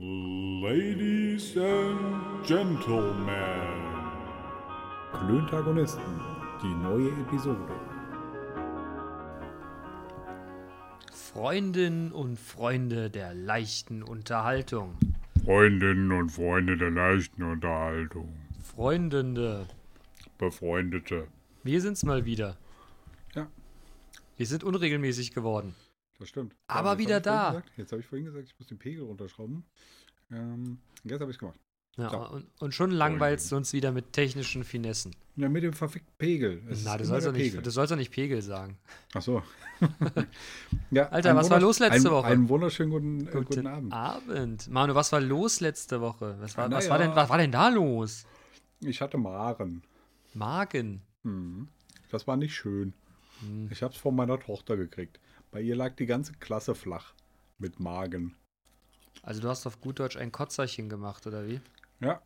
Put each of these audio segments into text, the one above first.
Ladies and Gentlemen. Klöntagonisten, die neue Episode. Freundinnen und Freunde der leichten Unterhaltung. Freundinnen und Freunde der leichten Unterhaltung. Freundende, Befreundete. wir sind's mal wieder. Ja. Wir sind unregelmäßig geworden. Das stimmt. Aber jetzt wieder da. Jetzt habe ich vorhin gesagt, ich muss den Pegel runterschrauben. Ähm, jetzt habe ich es gemacht. Ja, So. und, und schon langweilst du uns wieder mit technischen Finessen. Ja, mit dem verfickten Pegel. Es Na, du sollst, doch nicht, Pegel. du sollst doch nicht Pegel sagen. Ach so. ja, Alter, was war los letzte einen, Woche? Einen wunderschönen guten, äh, guten Abend. Abend. Manu, was war los letzte Woche? Was war, was Na war, ja. denn, was war denn da los? Ich hatte Maren. Magen. Mhm. Das war nicht schön. Hm. Ich habe es von meiner Tochter gekriegt. Bei ihr lag die ganze Klasse flach. Mit Magen. Also du hast auf gut Deutsch ein Kotzerchen gemacht, oder wie? Ja.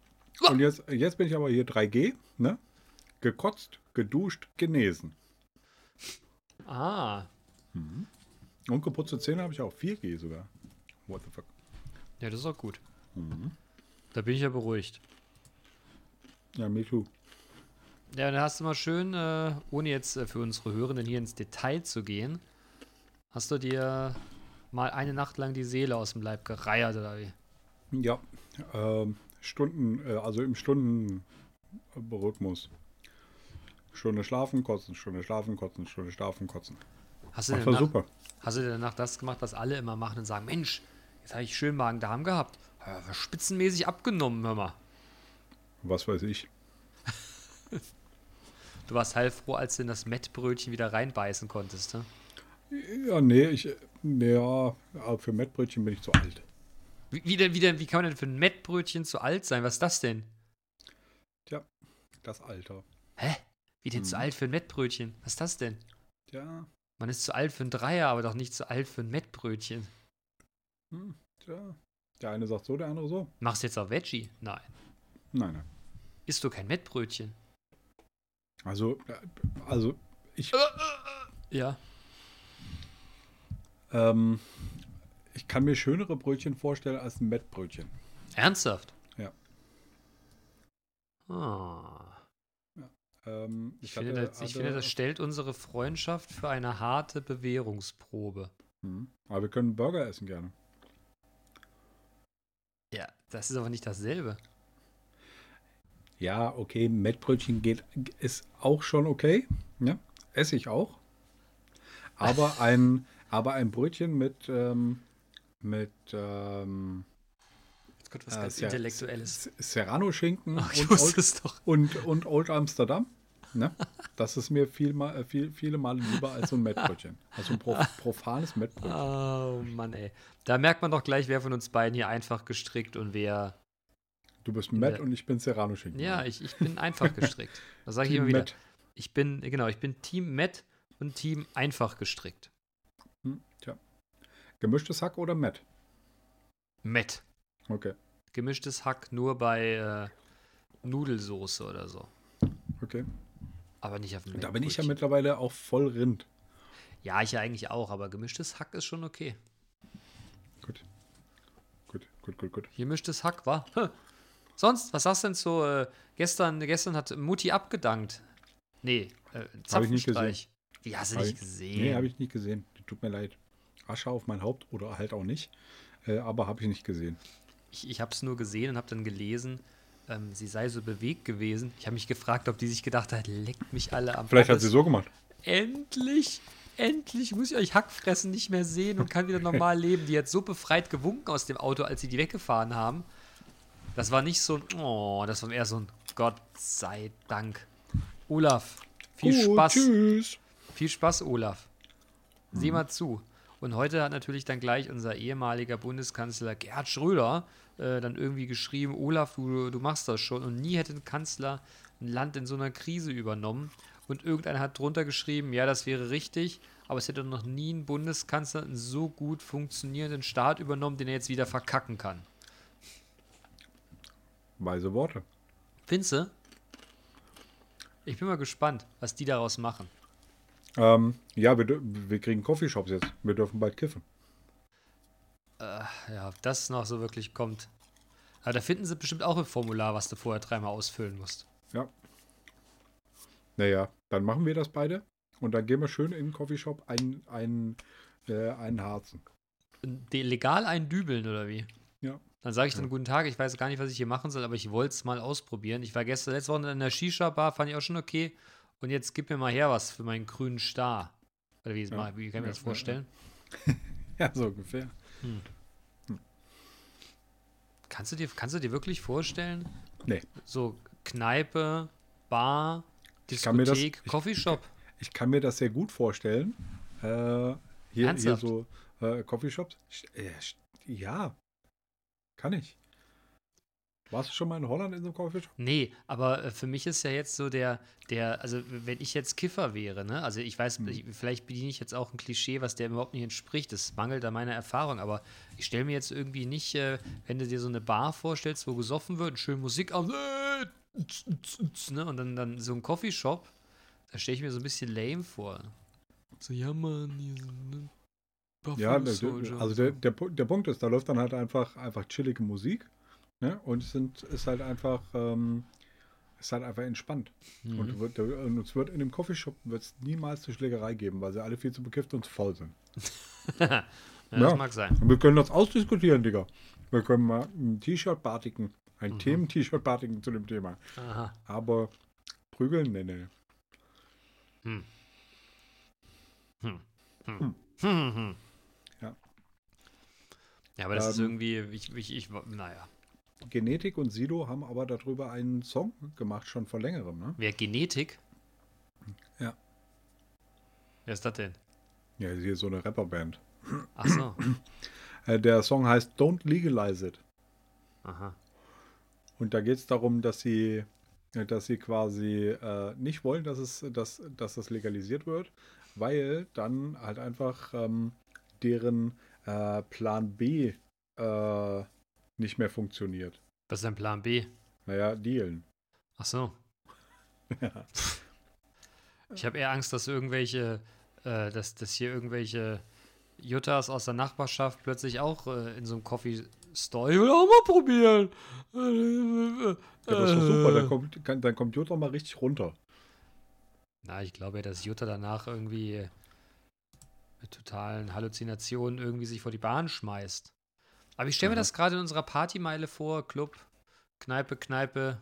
Und jetzt, jetzt bin ich aber hier 3G, ne? Gekotzt, geduscht, genesen. Ah. Und geputzte Zähne habe ich auch 4G sogar. What the fuck? Ja, das ist auch gut. Mhm. Da bin ich ja beruhigt. Ja, me too. Ja, dann hast du mal schön, äh, ohne jetzt äh, für unsere Hörenden hier ins Detail zu gehen, hast du dir mal eine Nacht lang die Seele aus dem Leib gereiert, oder wie? Ja, ähm, Stunden, äh, also im Stundenrhythmus. Stunde schlafen, kotzen, Stunde schlafen, kotzen, Stunde schlafen, kotzen. Hast du, Das war super. hast du dir danach das gemacht, was alle immer machen und sagen, Mensch, jetzt habe ich schön Magen-Darm gehabt. Spitzenmäßig abgenommen, hör mal. Was weiß ich. Du warst heilfroh, als du in das Mettbrötchen wieder reinbeißen konntest, ne? Ja, nee, ich, ja, aber für Mettbrötchen bin ich zu alt. Wie, wie, denn, wie, denn, wie kann man denn für ein Mettbrötchen zu alt sein? Was ist das denn? Tja, das Alter. Hä? Wie denn zu Mhm. alt für ein Mettbrötchen? Was ist das denn? Tja, Man ist zu alt für ein Dreier, aber doch nicht zu alt für ein Mettbrötchen. hm, tja. Der eine sagt so, der andere so. Machst du jetzt auch Veggie? Nein. Nein, nein. Isst du kein Mettbrötchen? Also, äh, also ich, Ja. Ähm, ich kann mir schönere Brötchen vorstellen als ein Mettbrötchen. Ernsthaft? Ja. Ah. Ähm, Ich, finde, das, ich finde, das stellt unsere Freundschaft für eine harte Bewährungsprobe. Hm. Aber wir können Burger essen gerne. Ja, das ist aber nicht dasselbe. Ja, okay, Mettbrötchen geht, ist auch schon okay. Ja, esse ich auch. Aber ein, aber ein Brötchen mit, ähm, mit ähm, Jetzt kommt was äh, ganz Ser- Intellektuelles. Serrano-Schinken ich und, Old, und, und Old Amsterdam. Ne? Das ist mir viel, äh, viel, viele Male lieber als so ein Mettbrötchen. Also ein prof, profanes Mettbrötchen. Oh Mann, ey. Da merkt man doch gleich, wer von uns beiden hier einfach gestrickt und wer. Du bist Mett Ja. und ich bin Serrano-Schinken. Ja, ich, ich bin einfach gestrickt. Das sage ich immer wieder. Mett. Ich bin, genau, ich bin Team Matt und Team einfach gestrickt. Gemischtes Hack oder Mett? Matt. Okay, Gemischtes Hack nur bei äh, Nudelsoße oder so. okay. Aber nicht auf dem Da bin ich ja mittlerweile auch voll Rind. Ja, ich ja eigentlich auch, aber gemischtes Hack ist schon okay. Gut. Gut, gut, gut, gut. Gemischtes Hack war. Sonst, was sagst du denn so? Äh, gestern, gestern hat Mutti abgedankt. Nee, äh, Hab ich nicht Zapfenstreich. Wie hast du Hab nicht ich- gesehen? Nee, habe ich nicht gesehen. Tut mir leid. Asche auf mein Haupt oder halt auch nicht. Äh, aber habe ich nicht gesehen. Ich, ich habe es nur gesehen und habe dann gelesen, ähm, sie sei so bewegt gewesen. Ich habe mich gefragt, ob die sich gedacht hat, leckt mich alle am Vielleicht hat Pommes. sie so gemacht. Endlich, endlich muss ich euch Hackfressen nicht mehr sehen und kann wieder normal leben. Die hat so befreit gewunken aus dem Auto, als sie die weggefahren haben. Das war nicht so ein, oh, das war eher so ein Gott sei Dank. Olaf, viel Gut, Spaß. Tschüss. Viel Spaß, Olaf. Sieh mal zu. Und heute hat natürlich dann gleich unser ehemaliger Bundeskanzler Gerhard Schröder äh, dann irgendwie geschrieben, Olaf, du, du machst das schon. Und nie hätte ein Kanzler ein Land in so einer Krise übernommen. Und irgendeiner hat drunter geschrieben, ja, das wäre richtig, aber es hätte noch nie ein Bundeskanzler einen so gut funktionierenden Staat übernommen, den er jetzt wieder verkacken kann. Weise Worte. Findest du? Ich bin mal gespannt, was die daraus machen. Ähm, ja, wir, wir kriegen Coffeeshops jetzt. Wir dürfen bald kiffen. Äh, ja, ob das noch so wirklich kommt. Aber da finden sie bestimmt auch ein Formular, was du vorher dreimal ausfüllen musst. Ja. Naja, dann machen wir das beide. Und dann gehen wir schön in den Coffeeshop einen, einen, äh, einen Harzen. Legal eindübeln oder wie? Ja. Dann sage ich dann guten Tag, ich weiß gar nicht, was ich hier machen soll, aber ich wollte es mal ausprobieren. Ich war gestern letzte Woche in der Shisha-Bar, fand ich auch schon okay. Und jetzt gib mir mal her was für meinen grünen Star. Oder wie, Ja. mal, wie kann ich mir das vorstellen? Ja, so ungefähr. Kannst, du dir, kannst du dir wirklich vorstellen? Nee. So Kneipe, Bar, das- Diskothek, ich- Coffeeshop. Ich kann mir das sehr gut vorstellen. Äh, hier, hier so äh, Coffeeshops. Ich- äh, Ja, kann ich. Warst du schon mal in Holland in so einem Coffeeshop? Nee, aber äh, für mich ist ja jetzt so der, der, also wenn ich jetzt Kiffer wäre, ne, also ich weiß, Hm. ich, vielleicht bediene ich jetzt auch ein Klischee, was der überhaupt nicht entspricht, das mangelt an meiner Erfahrung, aber ich stelle mir jetzt irgendwie nicht, äh, wenn du dir so eine Bar vorstellst, wo gesoffen wird, schön Musik auf, äh, ne, und dann, dann so ein Coffeeshop, da stelle ich mir so ein bisschen lame vor. So, ja, Mann, hier so, ne, Ja, der, also so. der, der, der Punkt ist, da läuft dann halt einfach, einfach chillige Musik. Ne? Und es sind, ist halt einfach, ähm, ist halt einfach entspannt. Mhm. Und, wird, und es wird in dem Coffeeshop wird's niemals eine Schlägerei geben, weil sie alle viel zu bekifft und zu faul sind. ja, das ja. mag sein. Und wir können das ausdiskutieren, Digga. Wir können mal ein T-Shirt batigen, ein Mhm. Themen-T-Shirt batigen zu dem Thema. Aha. Aber prügeln, nee, nee. Hm. Hm. Hm. Hm. Hm. Hm. Ja. Ja, aber das ist Ähm, irgendwie, ich, ich, ich, naja. Genetik und Sido haben aber darüber einen Song gemacht, schon vor längerem, ne? Wer Genetik? Ja. Wer ist das denn? Ja, hier so eine Rapperband. Ach so. Äh, der Song heißt Don't Legalize It. Aha. Und da geht es darum, dass sie, äh, dass sie quasi äh, nicht wollen, dass, es, dass, dass das legalisiert wird, weil dann halt einfach ähm, deren äh, Plan B äh, nicht mehr funktioniert. Was ist dein Plan B? Naja, dealen. Ach so. Ja. Ich habe eher Angst, dass irgendwelche, äh, dass, dass hier irgendwelche Juttas aus der Nachbarschaft plötzlich auch äh, in so einem Coffee Store. Ich will auch mal probieren. Ja, das ist doch super, dann kommt, kann, dann kommt Jutta mal richtig runter. Na, ich glaube ja, dass Jutta danach irgendwie mit totalen Halluzinationen irgendwie sich vor die Bahn schmeißt. Aber ich stelle mir das gerade in unserer Partymeile vor: Club, Kneipe, Kneipe,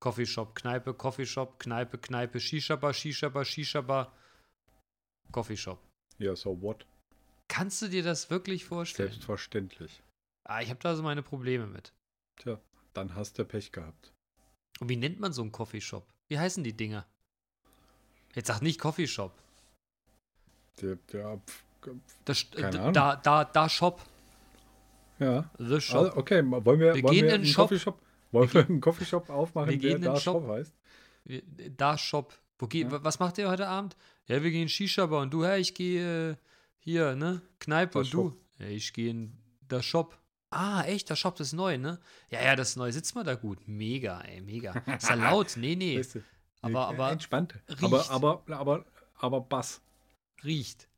Coffeeshop, Kneipe, Coffeeshop, Kneipe, Kneipe, Shisha-Bar, Shisha-Bar, Shisha-Bar, Coffeeshop. Ja, so what? Kannst du dir das wirklich vorstellen? Selbstverständlich. Ah, ich habe da so meine Probleme mit. Tja, dann hast du Pech gehabt. Und wie nennt man so einen Coffeeshop? Wie heißen die Dinger? Jetzt sag nicht Coffeeshop. Der, der, Keine Ahnung. da, da, da Shop. Ja. The Shop. Also, okay, wollen wir, Wir wollen gehen wir in einen Shop. Coffeeshop, wollen wir einen Coffeeshop aufmachen, Wir der gehen in da Shop. Shop heißt? Da Shop. Wo geh, Ja. wa- Was macht ihr heute Abend? Ja, wir gehen Shisha-Bar und du, hey, ich gehe äh, hier, ne? Kneipe Das und du. Ja, ich gehe in der Shop. Ah, echt, der Shop das ist neu, ne? Ja, ja, das ist neu. Sitzt man da gut? Mega, ey, mega. Ist ja laut? Nee, nee. Weißt du, Aber- nee, aber Entspannt. riecht. Aber, aber, aber, aber Bass. Riecht.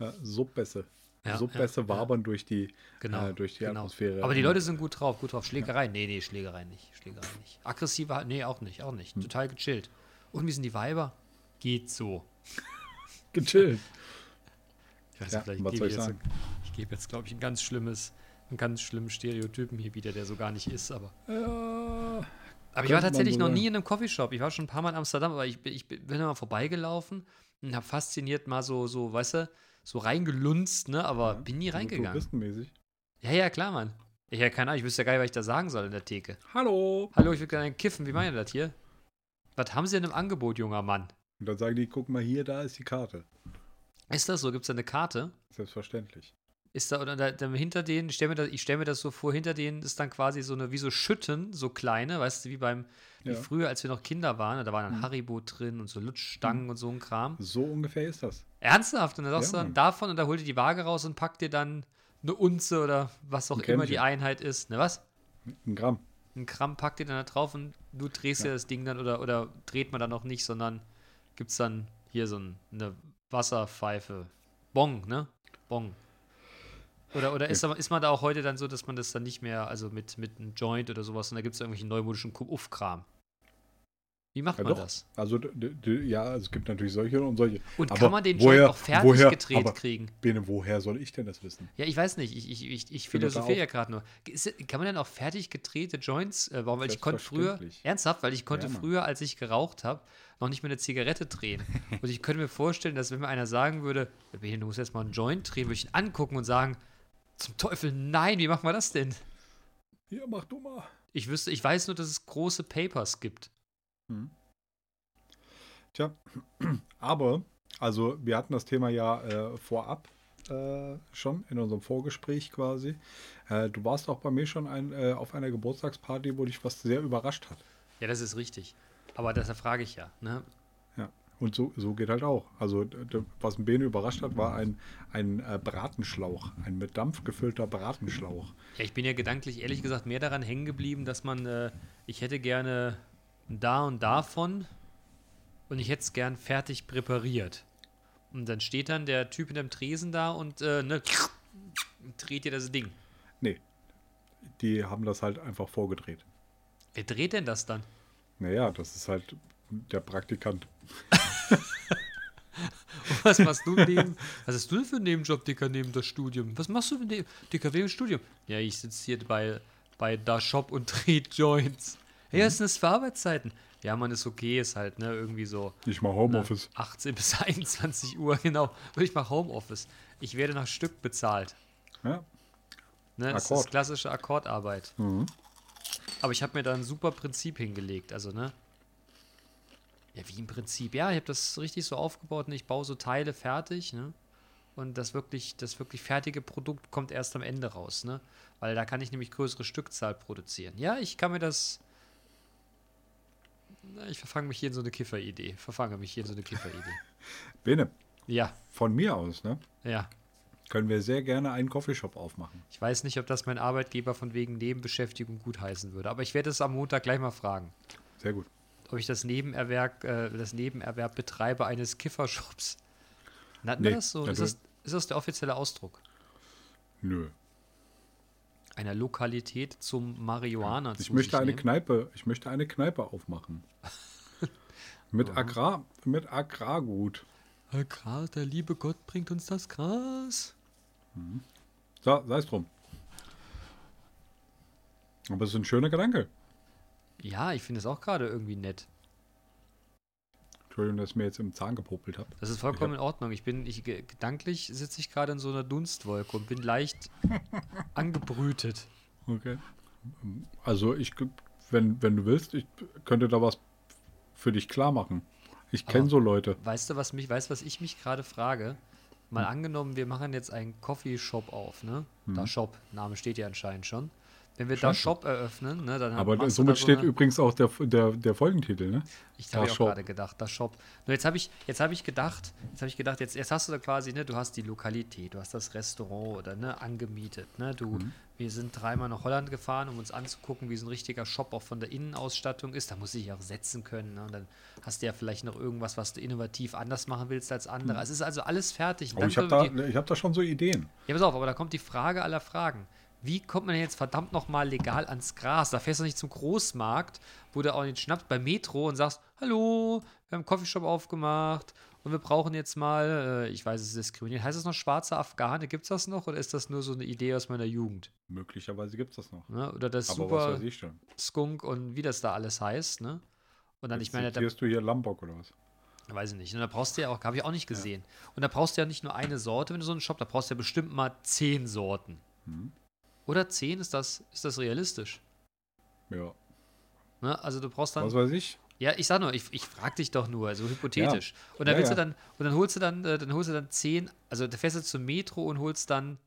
Ja, Subbässe. Ja, Subbässe ja, wabern durch die, Genau. äh, durch die genau. Atmosphäre. Aber die Leute sind gut drauf, gut drauf. Schlägerei? Nee, nee, Schlägerei nicht. Schlägerei nicht. Aggressive, nee, auch nicht, auch nicht. Hm. Total gechillt. Und wie sind die Weiber? Geht so. gechillt. Ich weiß Ja, nicht, vielleicht was gebe soll ich sagen? ich gebe jetzt, glaube ich, ein ganz schlimmes, einen ganz schlimmen Stereotypen hier wieder, der so gar nicht ist, aber. Ja, Aber ich war tatsächlich noch nie in einem Coffeeshop. Ich war schon ein paar Mal in Amsterdam, aber ich, bin- ich bin da mal vorbeigelaufen und habe fasziniert mal so, so, weißt du, so reingelunzt, ne? Aber Ja, bin nie reingegangen. Touristenmäßig. Ja, ja, klar, Mann. Ich ja keine Ahnung, ich wüsste ja gar nicht, was ich da sagen soll in der Theke. Hallo. Hallo, ich will gerne kiffen. Wie meint ihr das hier? Was haben Sie denn im Angebot, junger Mann? Und dann sagen die, guck mal hier, da ist die Karte. Ist das so? Gibt es da eine Karte? Selbstverständlich. Ist da, oder da, da hinter denen, ich stelle mir, das- ich stell mir das so vor, hinter denen ist dann quasi so eine, wie so Schütten, so kleine, weißt du, wie beim, wie Ja. früher, als wir noch Kinder waren, da waren dann Mhm. Haribo drin und so Lutschstangen und so ein Kram. So ungefähr ist das. Ernsthaft? Und dann sagst Ja, du dann davon und da holt ihr die Waage raus und packt dir dann eine Unze oder was auch immer die. Einheit ist. Ne, was? Ein Gramm. Ein Gramm packt ihr dann da drauf und du drehst ja, Ja. das Ding dann oder, oder dreht man dann noch nicht, sondern gibt es dann hier so ein, eine Wasserpfeife. Bong, ne? Bong. Oder, oder ist, ist man da auch heute dann so, dass man das dann nicht mehr, also mit, mit einem Joint oder sowas, und da gibt es irgendwelchen neumodischen Uff-Kram? Wie macht Ja, man doch. das? Also, ja, es gibt natürlich solche und solche. Und Aber kann man den woher- Joint auch fertig woher- gedreht kriegen? Bene, woher soll ich denn das wissen? Ja, ich weiß nicht. Ich, ich, ich, ich philosophiere ja gerade nur. Ist, kann man denn auch fertig gedrehte Joints äh, bauen? Weil ich konnte früher, ernsthaft, weil ich konnte Ja, früher, als ich geraucht habe, noch nicht mehr eine Zigarette drehen. Und ich könnte mir vorstellen, dass wenn mir einer sagen würde, "Ja, Bene, du musst jetzt mal einen Joint drehen, würde ich ihn angucken und sagen, zum Teufel, nein, wie machen wir das denn? Hier, mach du mal. Ich wüsste, ich weiß nur, dass es große Papers gibt. Tja, aber, also wir hatten das Thema ja äh, vorab äh, schon in unserem Vorgespräch quasi. Äh, du warst auch bei mir schon ein, äh, auf einer Geburtstagsparty, wo dich was sehr überrascht hat. Ja, das ist richtig. Aber deshalb frage ich ja. Ne? Ja. Und so, so geht halt auch. Also, was ein Bene überrascht hat, war ein, ein äh, Bratenschlauch. Ein mit Dampf gefüllter Bratenschlauch. Ja, ich bin ja gedanklich ehrlich gesagt mehr daran hängen geblieben, dass man, äh, ich hätte gerne da und davon und ich hätte es gern fertig präpariert. Und dann steht dann der Typ in dem Tresen da und äh, ne, dreht dir das Ding. Nee, die haben das halt einfach vorgedreht. Wer dreht denn das dann? Naja, das ist halt der Praktikant. Was machst du neben, was hast du denn für einen Nebenjob, Dicker, neben das Studium? Was machst du denn, Dicker, wegen dem Studium? Ja, ich sitze hier bei, bei da Shop und drehe Joints. Hey, was sind das für Arbeitszeiten? Ja, man, ist okay, ist halt, ne, irgendwie so Ich mache Homeoffice. 18 bis 21 Uhr, genau. Und ich mache Homeoffice. Ich werde nach Stück bezahlt. Ja. Ne? Das ist klassische Akkordarbeit. Mhm. Aber ich habe mir da ein super Prinzip hingelegt. Also, ne? Ja, wie im Prinzip. Ja, ich habe das richtig so aufgebaut. Ne? Ich baue so Teile fertig, ne? Und das wirklich, das wirklich fertige Produkt kommt erst am Ende raus, ne? Weil da kann ich nämlich größere Stückzahl produzieren. Ja, ich kann mir das. Ich verfange mich hier in so eine Kifferidee. Verfange mich hier in so eine Kifferidee. Bene, Ja, von mir aus, ne, ja. können wir sehr gerne einen Coffeeshop aufmachen. Ich weiß nicht, ob das mein Arbeitgeber von wegen Nebenbeschäftigung gutheißen würde, aber ich werde es am Montag gleich mal fragen, Sehr gut. ob ich das Nebenerwerb, äh, das Nebenerwerb betreibe eines Kiffershops. Hatten Nee, wir das so? Ist das, ist das der offizielle Ausdruck? Nö. Einer Lokalität zum Marihuana Ich zu möchte sich eine nehmen? Kneipe, ich möchte eine Kneipe aufmachen. mit Agrar, mit Agrargut. Gras, der liebe Gott bringt uns das Gras. So, sei es drum. Aber es ist ein schöner Gedanke. Ja, ich finde es auch gerade irgendwie nett. Entschuldigung, dass ich mir jetzt im Zahn gepopelt habe. Das ist vollkommen in Ordnung. Ich bin, ich, ge- gedanklich sitze ich gerade in so einer Dunstwolke und bin leicht angebrütet. Okay. Also ich, wenn, wenn du willst, ich könnte da was für dich klar machen. Ich kenne so Leute. Weißt du, was mich, weißt, was ich mich gerade frage? Mal angenommen, wir machen jetzt einen Coffee-Shop auf, ne? Da Shop, Name steht ja anscheinend schon. Wenn wir da Scheint Shop eröffnen, ne, dann Aber du somit da so steht eine- übrigens auch der, der, der Folgentitel, ne? Ich Da habe auch gerade gedacht, das Shop. Nur jetzt habe ich, jetzt habe ich gedacht, jetzt habe ich gedacht, jetzt, jetzt hast du da quasi, ne, du hast die Lokalität, du hast das Restaurant oder ne, angemietet, ne, du, Mhm. wir sind dreimal nach Holland gefahren, um uns anzugucken, wie so ein richtiger Shop auch von der Innenausstattung ist. Da muss ich auch setzen können, ne, und dann hast du ja vielleicht noch irgendwas, was du innovativ anders machen willst als andere. Es ist also alles fertig. Mhm. ich habe da, die- ich hab da schon so Ideen. ja, pass auf, aber da kommt die Frage aller Fragen. Wie kommt man denn jetzt verdammt nochmal legal ans Gras? Da fährst du nicht zum Großmarkt, wo du auch den schnappst bei Metro und sagst, hallo, wir haben einen Coffeeshop aufgemacht und wir brauchen jetzt mal, äh, ich weiß, es ist diskriminiert. Heißt es noch schwarze Afghane? Gibt es das noch oder ist das nur so eine Idee aus meiner Jugend? Möglicherweise gibt es das noch. Ne? Oder das Aber Super. Skunk und wie das da alles heißt, ne? Und dann, ich meine, da, du hier Lombok oder was? Weiß ich nicht. Und da brauchst du ja auch, habe ich auch nicht gesehen. Und da brauchst du ja nicht nur eine Sorte, wenn du so einen Shop, da brauchst du ja bestimmt mal zehn Sorten. Mhm. Oder zehn, ist das, ist das realistisch? Ja. Ne? Also du brauchst dann. Was weiß ich? Ja, ich sag nur, ich, ich frag dich doch nur, also hypothetisch. Und dann Ja, willst ja. du dann, und dann holst du dann, äh, dann holst du dann zehn, also da fährst du zum Metro und holst dann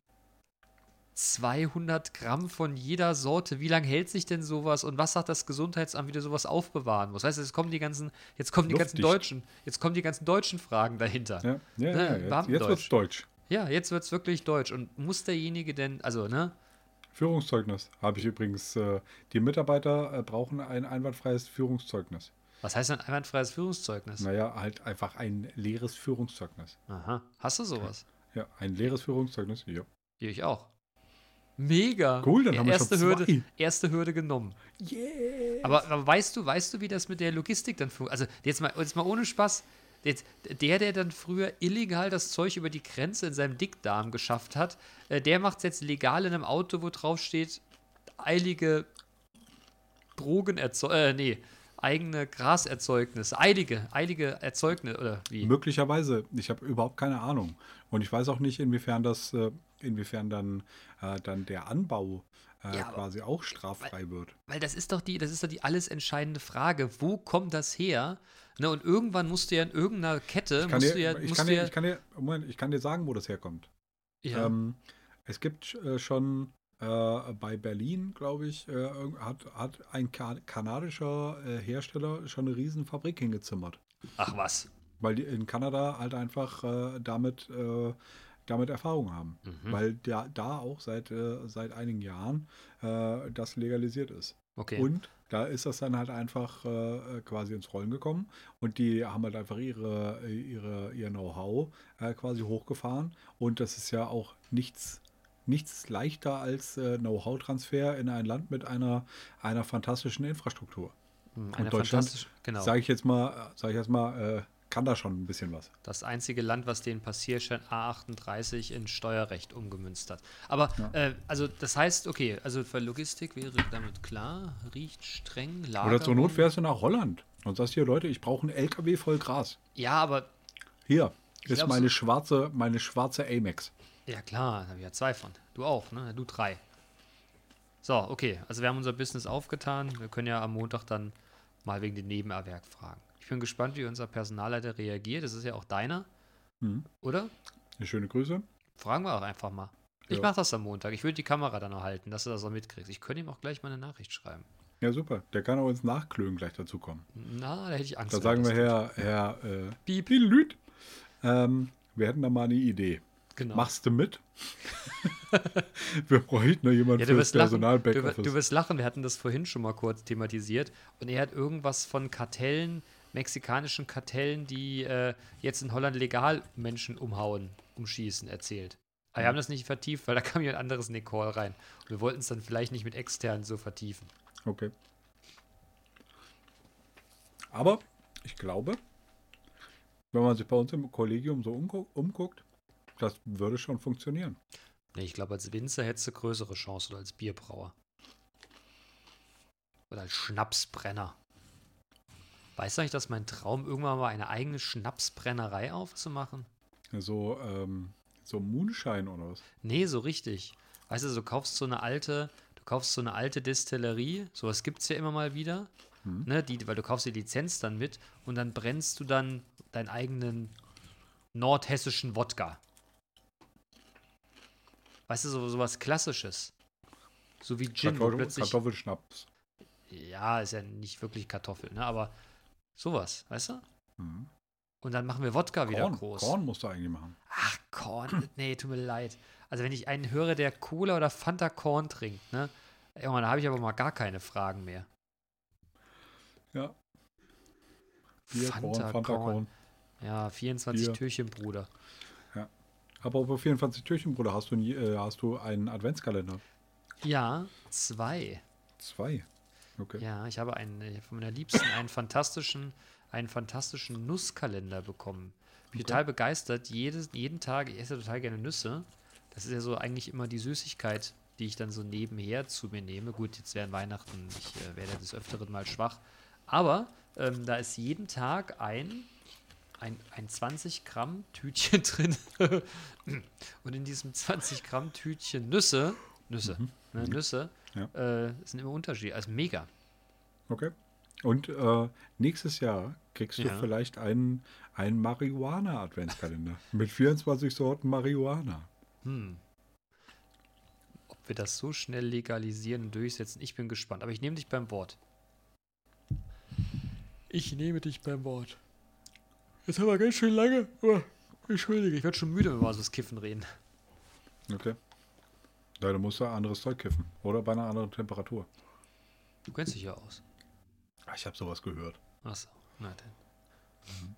200 Gramm von jeder Sorte. Wie lange hält sich denn sowas und was sagt das Gesundheitsamt, wie du sowas aufbewahren musst? Weißt du, jetzt kommen die ganzen, jetzt kommen die ganzen deutschen, jetzt kommen die ganzen deutschen Fragen dahinter. Ja, ja, Ne, ja jetzt, jetzt wird's deutsch. Ja, jetzt wird's wirklich deutsch. Und muss derjenige denn, also, ne? Führungszeugnis habe ich übrigens. Äh, die Mitarbeiter äh, brauchen ein einwandfreies Führungszeugnis. Was heißt denn einwandfreies Führungszeugnis? Naja, halt einfach ein leeres Führungszeugnis. Aha. Hast du sowas? Ja, ein leeres Führungszeugnis. Ja. Ich auch. Mega. Cool, dann haben wir erste schon Hürde, zwei. erste Hürde genommen. Yeah. Aber, aber weißt du, weißt du, wie das mit der Logistik dann funktioniert? Also jetzt mal, jetzt mal ohne Spaß. Jetzt, der, der dann früher illegal das Zeug über die Grenze in seinem Dickdarm geschafft hat, äh, der macht es jetzt legal in einem Auto, wo drauf steht, eilige Drogenerzeugnisse, äh, nee, eigene Graserzeugnisse, eilige, eilige Erzeugnisse, oder wie? Möglicherweise. Ich habe überhaupt keine Ahnung. Und ich weiß auch nicht, inwiefern das, äh, inwiefern dann, äh, dann der Anbau äh, Ja, quasi auch straffrei wird. Weil das ist doch die, das ist doch die alles entscheidende Frage. Wo kommt das her? Ne, und irgendwann musst du ja in irgendeiner Kette, Ich kann, dir, du ja, ich, musst kann du dir, ja, ich kann dir, Moment, ich kann dir sagen, wo das herkommt. ja. Ähm, es gibt äh, schon äh, bei Berlin, glaube ich, äh, hat, hat ein ka kanadischer äh, Hersteller schon eine riesen Fabrik hingezimmert. ach was. Weil die in Kanada halt einfach äh, damit, damit Erfahrung haben. Mhm. Weil der, da auch seit, äh, seit einigen Jahren äh, das legalisiert ist. Okay. Und da ist das dann halt einfach äh, quasi ins Rollen gekommen und die haben halt einfach ihre, ihre, ihr Know-how äh, quasi hochgefahren und das ist ja auch nichts, nichts leichter als äh, Know-how-Transfer in ein Land mit einer, einer fantastischen Infrastruktur. Hm, und Eine Deutschland, fantastische, genau. Sage ich jetzt mal, sage ich jetzt mal, äh, kann da schon ein bisschen was. Das einzige Land, was den Passierschein A38 in Steuerrecht umgemünzt hat. Aber, Ja. äh, also das heißt, okay, also für Logistik wäre damit klar, riecht streng, Lager. Oder zur Not fährst du nach Holland und sagst hier, Leute, ich brauche einen LKW voll Gras. Ja, aber, Hier ist glaub, meine schwarze, meine schwarze Amex. ja klar, da habe ich ja zwei von. Du auch, ne? Du drei. So, okay, also wir haben unser Business aufgetan. Wir können ja am Montag dann mal wegen dem Nebenerwerk fragen. Ich bin gespannt, wie unser Personalleiter reagiert. Das ist ja auch deiner, Mhm. oder? Schöne Grüße. Fragen wir auch einfach mal. Ich Ja. mache das am Montag. Ich würde die Kamera dann noch halten, dass du das auch mitkriegst. Ich könnte ihm auch gleich mal eine Nachricht schreiben. Ja, super. Der kann auch ins Nachklönen gleich dazu kommen. Na, da hätte ich Angst. Da sagen wir, Herr, Herr äh, Piep. Pielüt, ähm, wir hätten da mal eine Idee. Genau. Machst du mit? wir bräuchten da jemanden ja, fürs. Personal Du, du wirst lachen. Wir hatten das vorhin schon mal kurz thematisiert. Und er hat irgendwas von Kartellen, mexikanischen Kartellen, die äh, jetzt in Holland legal Menschen umhauen, umschießen, erzählt. Aber wir haben das nicht vertieft, weil da kam jemand anderes in den Call rein. Und wir wollten es dann vielleicht nicht mit externen so vertiefen. Okay. Aber ich glaube, wenn man sich bei uns im Kollegium so umgu umguckt, das würde schon funktionieren. Nee, ich glaube, als Winzer hättest du größere Chance oder als Bierbrauer. Oder als Schnapsbrenner. Weißt du eigentlich, dass mein Traum irgendwann mal eine eigene Schnapsbrennerei aufzumachen? So, ähm, so Moonshine oder was? Nee, so richtig. Weißt du, du kaufst so eine alte, du kaufst so eine alte Distillerie, sowas gibt es ja immer mal wieder, Mhm. ne, die, weil du kaufst die Lizenz dann mit und dann brennst du dann deinen eigenen nordhessischen Wodka. Weißt du, so sowas Klassisches. So wie Gin, Kartoffel. Kartoffelschnaps. Ja, ist ja nicht wirklich Kartoffel, ne? Aber sowas, weißt du? Mhm. Und dann machen wir Wodka wieder Korn, groß. Korn musst du eigentlich machen. Ach, Korn. Nee, tut mir leid. Also wenn ich einen höre, der Cola oder Fanta Korn trinkt, ne? Irgendwann habe ich aber mal gar keine Fragen mehr. Ja. Bier, Korn, Fanta, Korn. Ja, 24 Bier. Türchen, Bruder. Aber auf 24 Türchen, Bruder, hast du, nie, äh, hast du einen Adventskalender? Ja, zwei. Zwei. Okay. Ja, ich habe einen, ich habe von meiner Liebsten einen fantastischen, einen fantastischen Nusskalender bekommen. Bin Okay. total begeistert. Jedes, jeden Tag, ich esse total gerne Nüsse. Das ist ja so eigentlich immer die Süßigkeit, die ich dann so nebenher zu mir nehme. Gut, jetzt wären Weihnachten, ich äh, werde des Öfteren mal schwach. Aber ähm, da ist jeden Tag ein, ein, ein 20 Gramm Tütchen drin. Und in diesem 20 Gramm Tütchen Nüsse, Nüsse, ne, Nüsse, Ja. äh, sind immer Unterschiede. Also mega. Okay. Und äh, nächstes Jahr kriegst du Ja. vielleicht einen, einen Marihuana-Adventskalender mit 24 Sorten Marihuana. Hm. Ob wir das so schnell legalisieren und durchsetzen, ich bin gespannt. Aber ich nehme dich beim Wort. Ich nehme dich beim Wort. Jetzt haben wir ganz schön lange. Oh, Entschuldige, ich werde schon müde, wenn wir über das Kiffen reden. Okay. Ja, dann musst du anderes Zeug kiffen. Oder bei einer anderen Temperatur. Du kennst dich ja aus. Ah, Ich habe sowas gehört. Achso, na dann.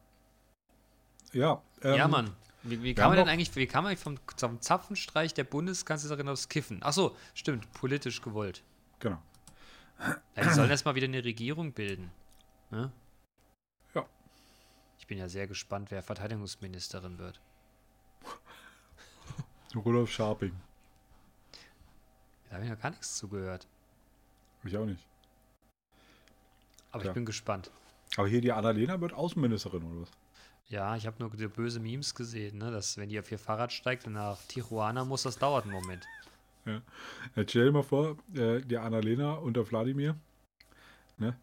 Ja. Ähm, ja, Mann. Wie, wie haben man denn eigentlich, wie kann man vom, vom Zapfenstreich der Bundeskanzlerin aufs Kiffen? Achso, stimmt, politisch gewollt. Genau. Ja, die sollen erst mal wieder eine Regierung bilden. Ne? Ja. Ich bin ja sehr gespannt, wer Verteidigungsministerin wird. Rudolf Scharping. Da habe ich noch gar nichts zugehört. Ich auch nicht. Aber Ja. ich bin gespannt. Aber hier die Annalena wird Außenministerin oder was? Ja, ich habe nur die böse Memes gesehen, ne? dass wenn die auf ihr Fahrrad steigt und nach Tijuana muss, das dauert einen Moment. Jetzt stell dir mal vor, äh, die Annalena und der Wladimir. Ne?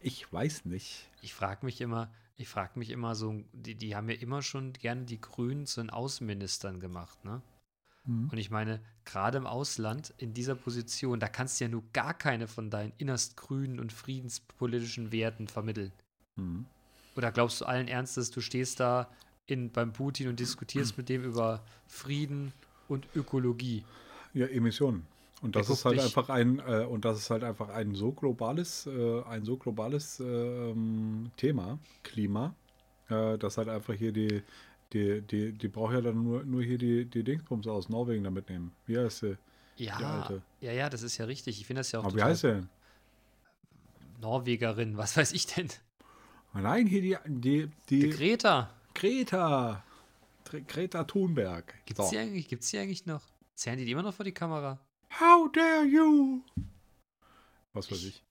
Ich weiß nicht. Ich frage mich immer, ich frage mich immer so, die, die haben ja immer schon gerne die Grünen zu den Außenministern gemacht, ne? Und ich meine, gerade im Ausland, in dieser Position, da kannst du ja nur gar keine von deinen innerst grünen und friedenspolitischen Werten vermitteln. Mhm. Oder glaubst du allen Ernstes, du stehst da in, beim Putin und diskutierst mit dem über Frieden und Ökologie? Ja, Emissionen. Und das ist halt dich- einfach ein äh, und das ist halt einfach ein so globales, äh, ein so globales ähm, Thema, Klima, äh, dass halt einfach hier die, die, die, die braucht ja dann nur, nur hier die, die Dingsbums aus Norwegen da mitnehmen. Wie heißt sie? Ja, alte. ja, ja, das ist ja richtig. Ich finde das ja auch Aber wie heißt sie denn? Norwegerin, was weiß ich denn? Oh Nein, hier die, die, Die die Greta. Greta. Greta Thunberg. Gibt's So. die eigentlich, gibt's die eigentlich noch? Zerren die die immer noch vor die Kamera? How dare you? Was weiß ich.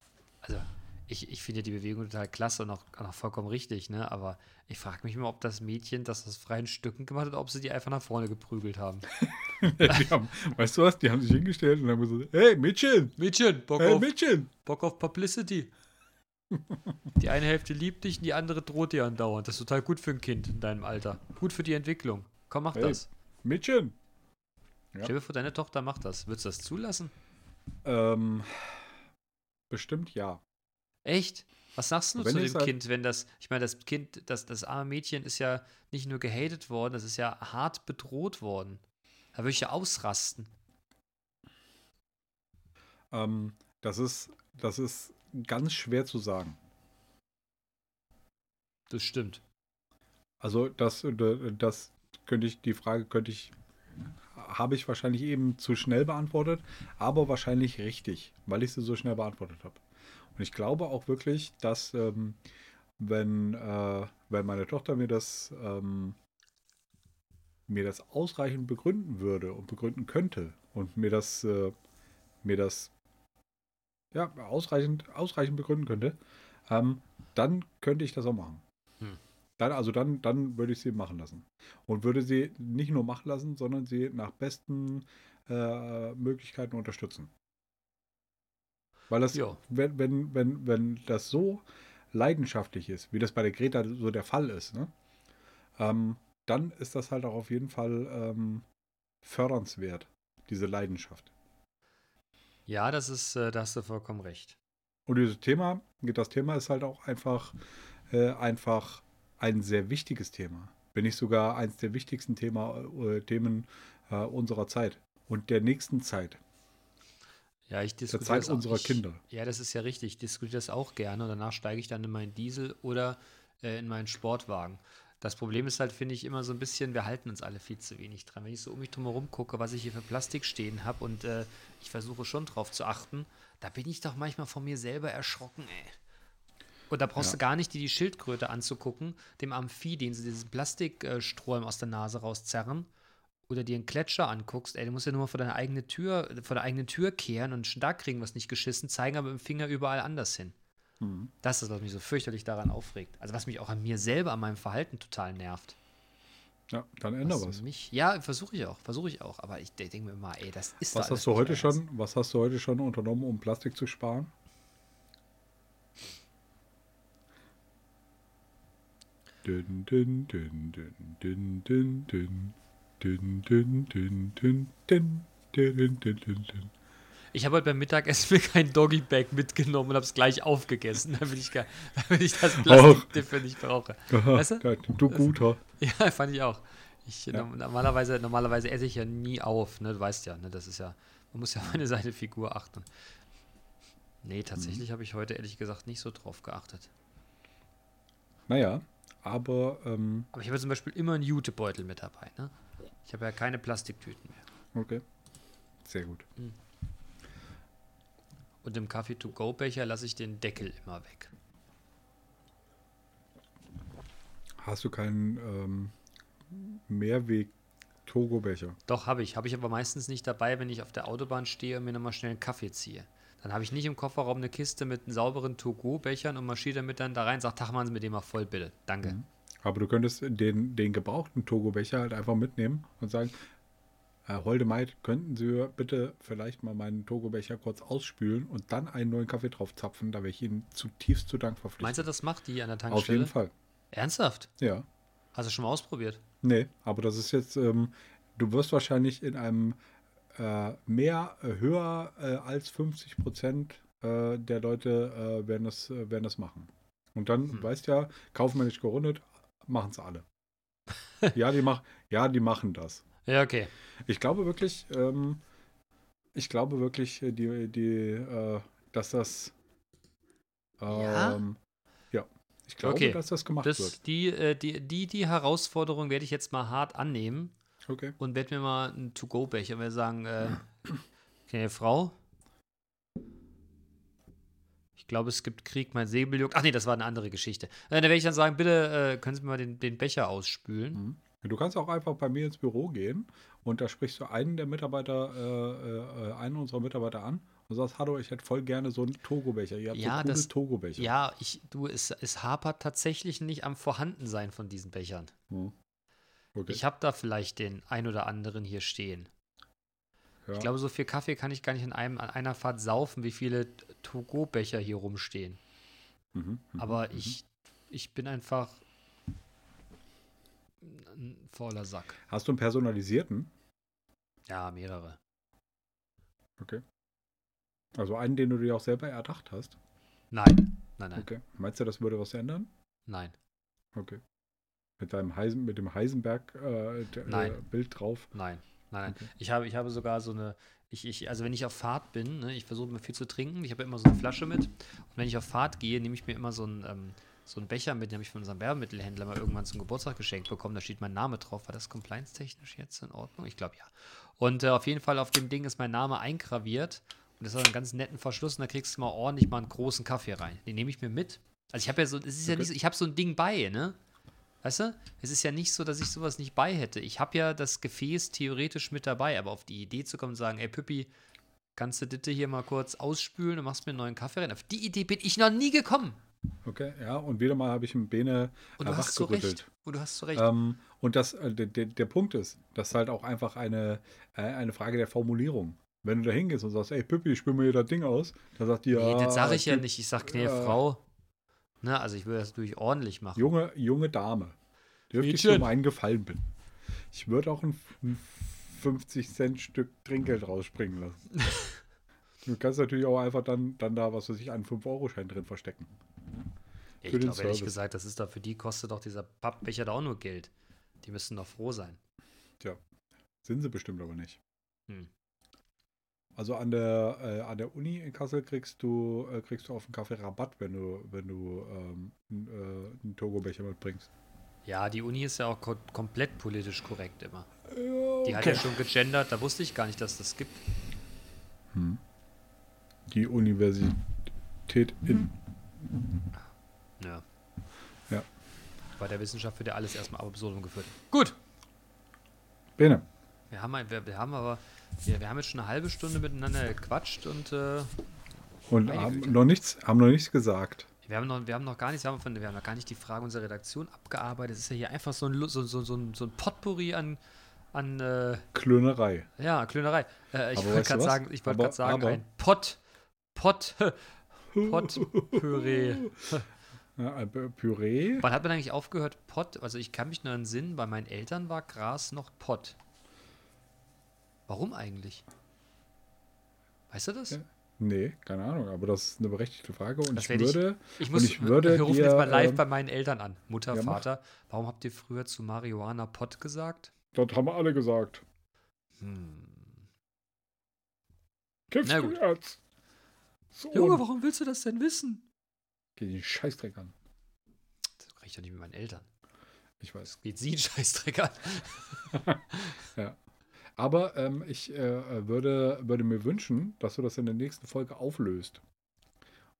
Also, ich, ich finde die Bewegung total klasse und auch, auch vollkommen richtig, ne? Aber ich frage mich immer, ob das Mädchen das aus freien Stücken gemacht hat oder ob sie die einfach nach vorne geprügelt haben. die haben, weißt du was? Die haben sich hingestellt und haben gesagt, hey Mädchen, Mädchen, Bock, hey auf, Mädchen. Bock auf Publicity. Die eine Hälfte liebt dich und die andere droht dir andauernd. Das ist total gut für ein Kind in deinem Alter. Gut für die Entwicklung. Komm, mach Hey. das. Mädchen. Ja. Stell dir vor, deine Tochter macht das. Würdest du das zulassen? Ähm, bestimmt ja. Echt? Was sagst du Wenn zu dem sag- Kind, wenn das, ich meine, das Kind, das, das arme Mädchen ist ja nicht nur gehatet worden, das ist ja hart bedroht worden. Da würde ich ja ausrasten. Ähm, das ist, das ist ganz schwer zu sagen. Das stimmt. Also das, das könnte ich, die Frage könnte ich, habe ich wahrscheinlich eben zu schnell beantwortet, aber wahrscheinlich richtig, weil ich sie so schnell beantwortet habe. Und ich glaube auch wirklich, dass ähm, wenn, äh, wenn meine Tochter mir das, ähm, mir das ausreichend begründen würde und begründen könnte und mir das, äh, mir das ja, ausreichend, ausreichend begründen könnte, ähm, dann könnte ich das auch machen. Hm. Dann, also dann, dann würde ich sie machen lassen. Und würde sie nicht nur machen lassen, sondern sie nach besten äh, Möglichkeiten unterstützen. Weil das, Ja. wenn, wenn, wenn, wenn das so leidenschaftlich ist, wie das bei der Greta so der Fall ist, ne? ähm, dann ist das halt auch auf jeden Fall ähm, fördernswert, diese Leidenschaft. Ja, das ist, äh, da hast du vollkommen recht. Und dieses Thema, das Thema ist halt auch einfach, äh, einfach ein sehr wichtiges Thema. Wenn nicht sogar eins der wichtigsten Thema, äh, Themen äh, unserer Zeit und der nächsten Zeit, Ja, ich der diskutiere Zeit das auch- unserer ich, Kinder. Ja, das ist ja richtig. Ich diskutiere das auch gerne und danach steige ich dann in meinen Diesel oder äh, in meinen Sportwagen. Das Problem ist halt, finde ich, immer so ein bisschen, wir halten uns alle viel zu wenig dran. Wenn ich so um mich drum herum gucke, was ich hier für Plastik stehen habe und äh, ich versuche schon drauf zu achten, da bin ich doch manchmal von mir selber erschrocken, ey. Und da brauchst Ja. du gar nicht dir die Schildkröte anzugucken, dem Amphi, den sie diesen Plastikstrom aus der Nase rauszerren, oder dir einen Gletscher anguckst, ey, du musst ja nur mal vor deine eigene Tür, vor der eigenen Tür kehren und da kriegen wir es nicht geschissen, zeigen aber mit dem Finger überall anders hin. Mhm. Das ist, was mich so fürchterlich daran aufregt. Also was mich auch an mir selber, an meinem Verhalten total nervt. Ja, dann änder Was was. Mich, ja, versuche ich auch, versuche ich auch. Aber ich de- denke mir immer, ey, das ist Was alles hast du heute schon, was hast du heute schon unternommen, um Plastik zu sparen? Dün, dün, dün, dün, dün, dün, dün. Ich habe heute beim Mittagessen mir kein Doggy-Bag mitgenommen und habe es gleich aufgegessen, damit ich, damit ich das Plastikdiffer nicht brauche. Weißt du? du guter. Ja, fand ich auch. Ich, ja. normalerweise, normalerweise esse ich ja nie auf, ne? du weißt ja, ne? das ist ja, man muss ja auf eine seine Figur achten. Nee, tatsächlich mhm. habe ich heute ehrlich gesagt nicht so drauf geachtet. Naja, aber. Ähm, aber ich habe zum Beispiel immer einen Jutebeutel mit dabei, ne? Ich habe ja keine Plastiktüten mehr. okay. Sehr gut. Und im Kaffee-to-go-Becher lasse ich den Deckel immer weg. Hast du keinen ähm, Mehrweg-Togo-Becher? Doch, habe ich. Habe ich aber meistens nicht dabei, wenn ich auf der Autobahn stehe und mir nochmal schnell einen Kaffee ziehe. Dann habe ich nicht im Kofferraum eine Kiste mit sauberen To-Go-Bechern und marschiere damit dann da rein. Sag, Tag, machen Sie mit dem mal voll, bitte. Danke. Aber du könntest den, den gebrauchten Togo-Becher halt einfach mitnehmen und sagen, Herr Holde Maid, könnten Sie bitte vielleicht mal meinen Togo-Becher kurz ausspülen und dann einen neuen Kaffee drauf zapfen? Da wäre ich Ihnen zutiefst zu Dank verpflichtet. Meinst du, das macht die an der Auf Tankstelle? jeden Fall. Ernsthaft? Ja. Hast du schon mal ausprobiert? Nee, aber das ist jetzt, ähm, du wirst wahrscheinlich in einem äh, mehr, äh, höher äh, als 50 Prozent äh, der Leute äh, werden, das, äh, werden das machen. Und dann, Hm. weißt ja, kaufmännisch gerundet, machen es alle. ja, die mach, ja, die machen das. Ja, okay. Ich glaube wirklich, ähm, ich glaube wirklich, äh, die, die, äh, dass das, Ja? ähm, ja, ich glaube, Okay. dass das gemacht wird. Das, die, äh, die, die, die Herausforderung werde ich jetzt mal hart annehmen Okay. und werde mir mal einen To-Go-Becher und werde sagen, äh, okay, Frau, ich glaube, es gibt Krieg, mein Säbel juckt. Ach nee, das war eine andere Geschichte. Äh, da werde ich dann sagen, bitte äh, können Sie mir mal den, den Becher ausspülen. Mhm. Du kannst auch einfach bei mir ins Büro gehen und da sprichst du einen der Mitarbeiter, äh, äh, einen unserer Mitarbeiter an und sagst, hallo, ich hätte voll gerne so einen Togo-Becher. Ihr habt Ja, so coole das- Togo-Becher. Ja, ich, du, es, es hapert tatsächlich nicht am Vorhandensein von diesen Bechern. Hm. Okay. Ich habe da vielleicht den ein oder anderen hier stehen. Ja. Ich glaube, so viel Kaffee kann ich gar nicht in einem, an einer Fahrt saufen, wie viele To-Go-Becher hier rumstehen. Mhm, mhm, Aber mhm. ich, ich bin einfach ein fauler Sack. Hast du einen personalisierten? Ja, mehrere. Okay. Also einen, den du dir auch selber erdacht hast? Nein, nein, nein, Okay. Meinst du, das würde was ändern? nein. Okay. Mit deinem Heisen, mit dem Heisenberg äh, äh, Bild drauf. Nein, nein, nein. Okay. Ich, habe, ich habe sogar so eine, ich, ich, also wenn ich auf Fahrt bin, ne, ich versuche mir viel zu trinken, ich habe immer so eine Flasche mit. Und wenn ich auf Fahrt gehe, nehme ich mir immer so einen, ähm, so einen Becher mit, den habe ich von unserem Werbemittelhändler mal irgendwann zum Geburtstag geschenkt bekommen. Da steht mein Name drauf. War das compliance-technisch jetzt in Ordnung? Ich glaube ja. Und äh, auf jeden Fall auf dem Ding ist mein Name eingraviert. Und das hat einen ganz netten Verschluss und da kriegst du mal ordentlich mal einen großen Kaffee rein. Den nehme ich mir mit. Also ich habe ja so, es ist ja Okay. nicht so, ich habe so ein Ding bei, ne? Weißt du? Es ist ja nicht so, dass ich sowas nicht bei hätte. Ich habe ja das Gefäß theoretisch mit dabei, aber auf die Idee zu kommen und sagen, ey Püppi, kannst du Ditte hier mal kurz ausspülen und machst mir einen neuen Kaffee rein? Auf die Idee bin ich noch nie gekommen. Okay, ja. Und wieder mal habe ich einen Bene Und äh, du hast so wachgerüttelt. recht. Und du hast so recht. Ähm, und das, äh, der, der, Punkt ist, das ist halt auch einfach eine, äh, eine Frage der Formulierung. Wenn du da hingehst und sagst, ey Pippi, spür mir hier das Ding aus, dann sagt die, ja. nee, das sage ich ja nicht. Ich sag, nee, Frau. Ne, also ich würde das natürlich ordentlich machen. Junge, junge Dame, dürfte ich dir um einen Gefallen bitten. Ich würde auch ein, ein 50-Cent-Stück Trinkgeld rausspringen lassen. du kannst natürlich auch einfach dann, dann da, was weiß ich, einen 5-Euro-Schein drin verstecken. Ja, für ich den glaube ehrlich gesagt, das ist da für die kostet doch dieser Pappbecher da auch nur Geld. Die müssten doch froh sein. Sind sie bestimmt aber nicht. Hm. Also an der, äh, an der Uni in Kassel kriegst du, äh, kriegst du auf den Kaffee Rabatt, wenn du, wenn du ähm, äh, einen Togo-Becher mitbringst. Ja, die Uni ist ja auch ko komplett politisch korrekt immer. Ja, Die hat ja schon gegendert, da wusste ich gar nicht, dass das gibt. Hm. Die Universität in. Ja. Ja. Bei der Wissenschaft wird ja alles erstmal ab absurdum geführt. Gut. Bene. Wir haben, wir, wir haben aber, wir, wir haben jetzt schon eine halbe Stunde miteinander gequatscht und äh, Und haben Güte. noch nichts, haben noch nichts gesagt. wir haben noch, wir haben noch gar nichts, wir haben, von, wir haben noch gar nicht die Frage unserer Redaktion abgearbeitet. Es ist ja hier einfach so ein, so, so, so, ein, so ein Potpourri an, an äh, Klönerei. ja, Klönerei. Äh, ich wollte gerade sagen, ich wollte Aber- gerade sagen, aber- ein. Ja, ein Pü- Püree. Wann hat man eigentlich aufgehört, Pott? Also ich kann mich nur entsinnen, bei meinen Eltern war Gras noch Pott. Warum eigentlich? Weißt du das? Ja. Nee, keine Ahnung, aber das ist eine berechtigte Frage und Das ich werde ich- würde. Ich muss, ich würde wir rufen dir, jetzt mal live ähm, bei meinen Eltern an. Mutter, ja. Vater, warum habt ihr früher zu Marihuana Pott gesagt? Das haben wir alle gesagt. Hm. Kiffst Na gut. jetzt? So, Junge, warum willst du das denn wissen? Geh den Scheißdreck an. Das krieg ich doch nicht mit meinen Eltern. Ich weiß. Das geht sie einen Scheißdreck an. Aber ähm, ich äh, würde, würde mir wünschen, dass du das in der nächsten Folge auflöst.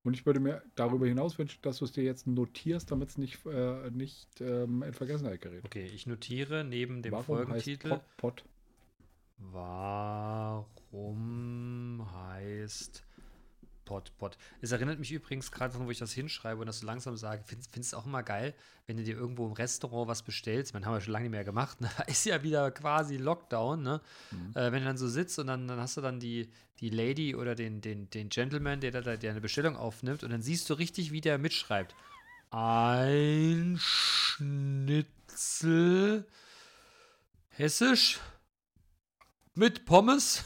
Und ich würde mir darüber hinaus wünschen, dass du es dir jetzt notierst, damit es nicht, äh, nicht ähm, in Vergessenheit gerät. Okay, ich notiere neben dem Warum Folgentitel. heißt Pot, Pot? Warum heißt Pot Pot? Es erinnert mich übrigens gerade von, wo ich das hinschreibe und das so langsam sage. Findest du auch immer geil, wenn du dir irgendwo im Restaurant was bestellst? Man haben wir schon lange nicht mehr gemacht. Ne? Ist ja wieder quasi Lockdown, ne? Mhm. Äh, wenn du dann so sitzt und dann, dann hast du dann die, die Lady oder den, den, den Gentleman, der, da- der eine Bestellung aufnimmt und dann siehst du richtig, wie der mitschreibt. Ein Schnitzel hessisch mit Pommes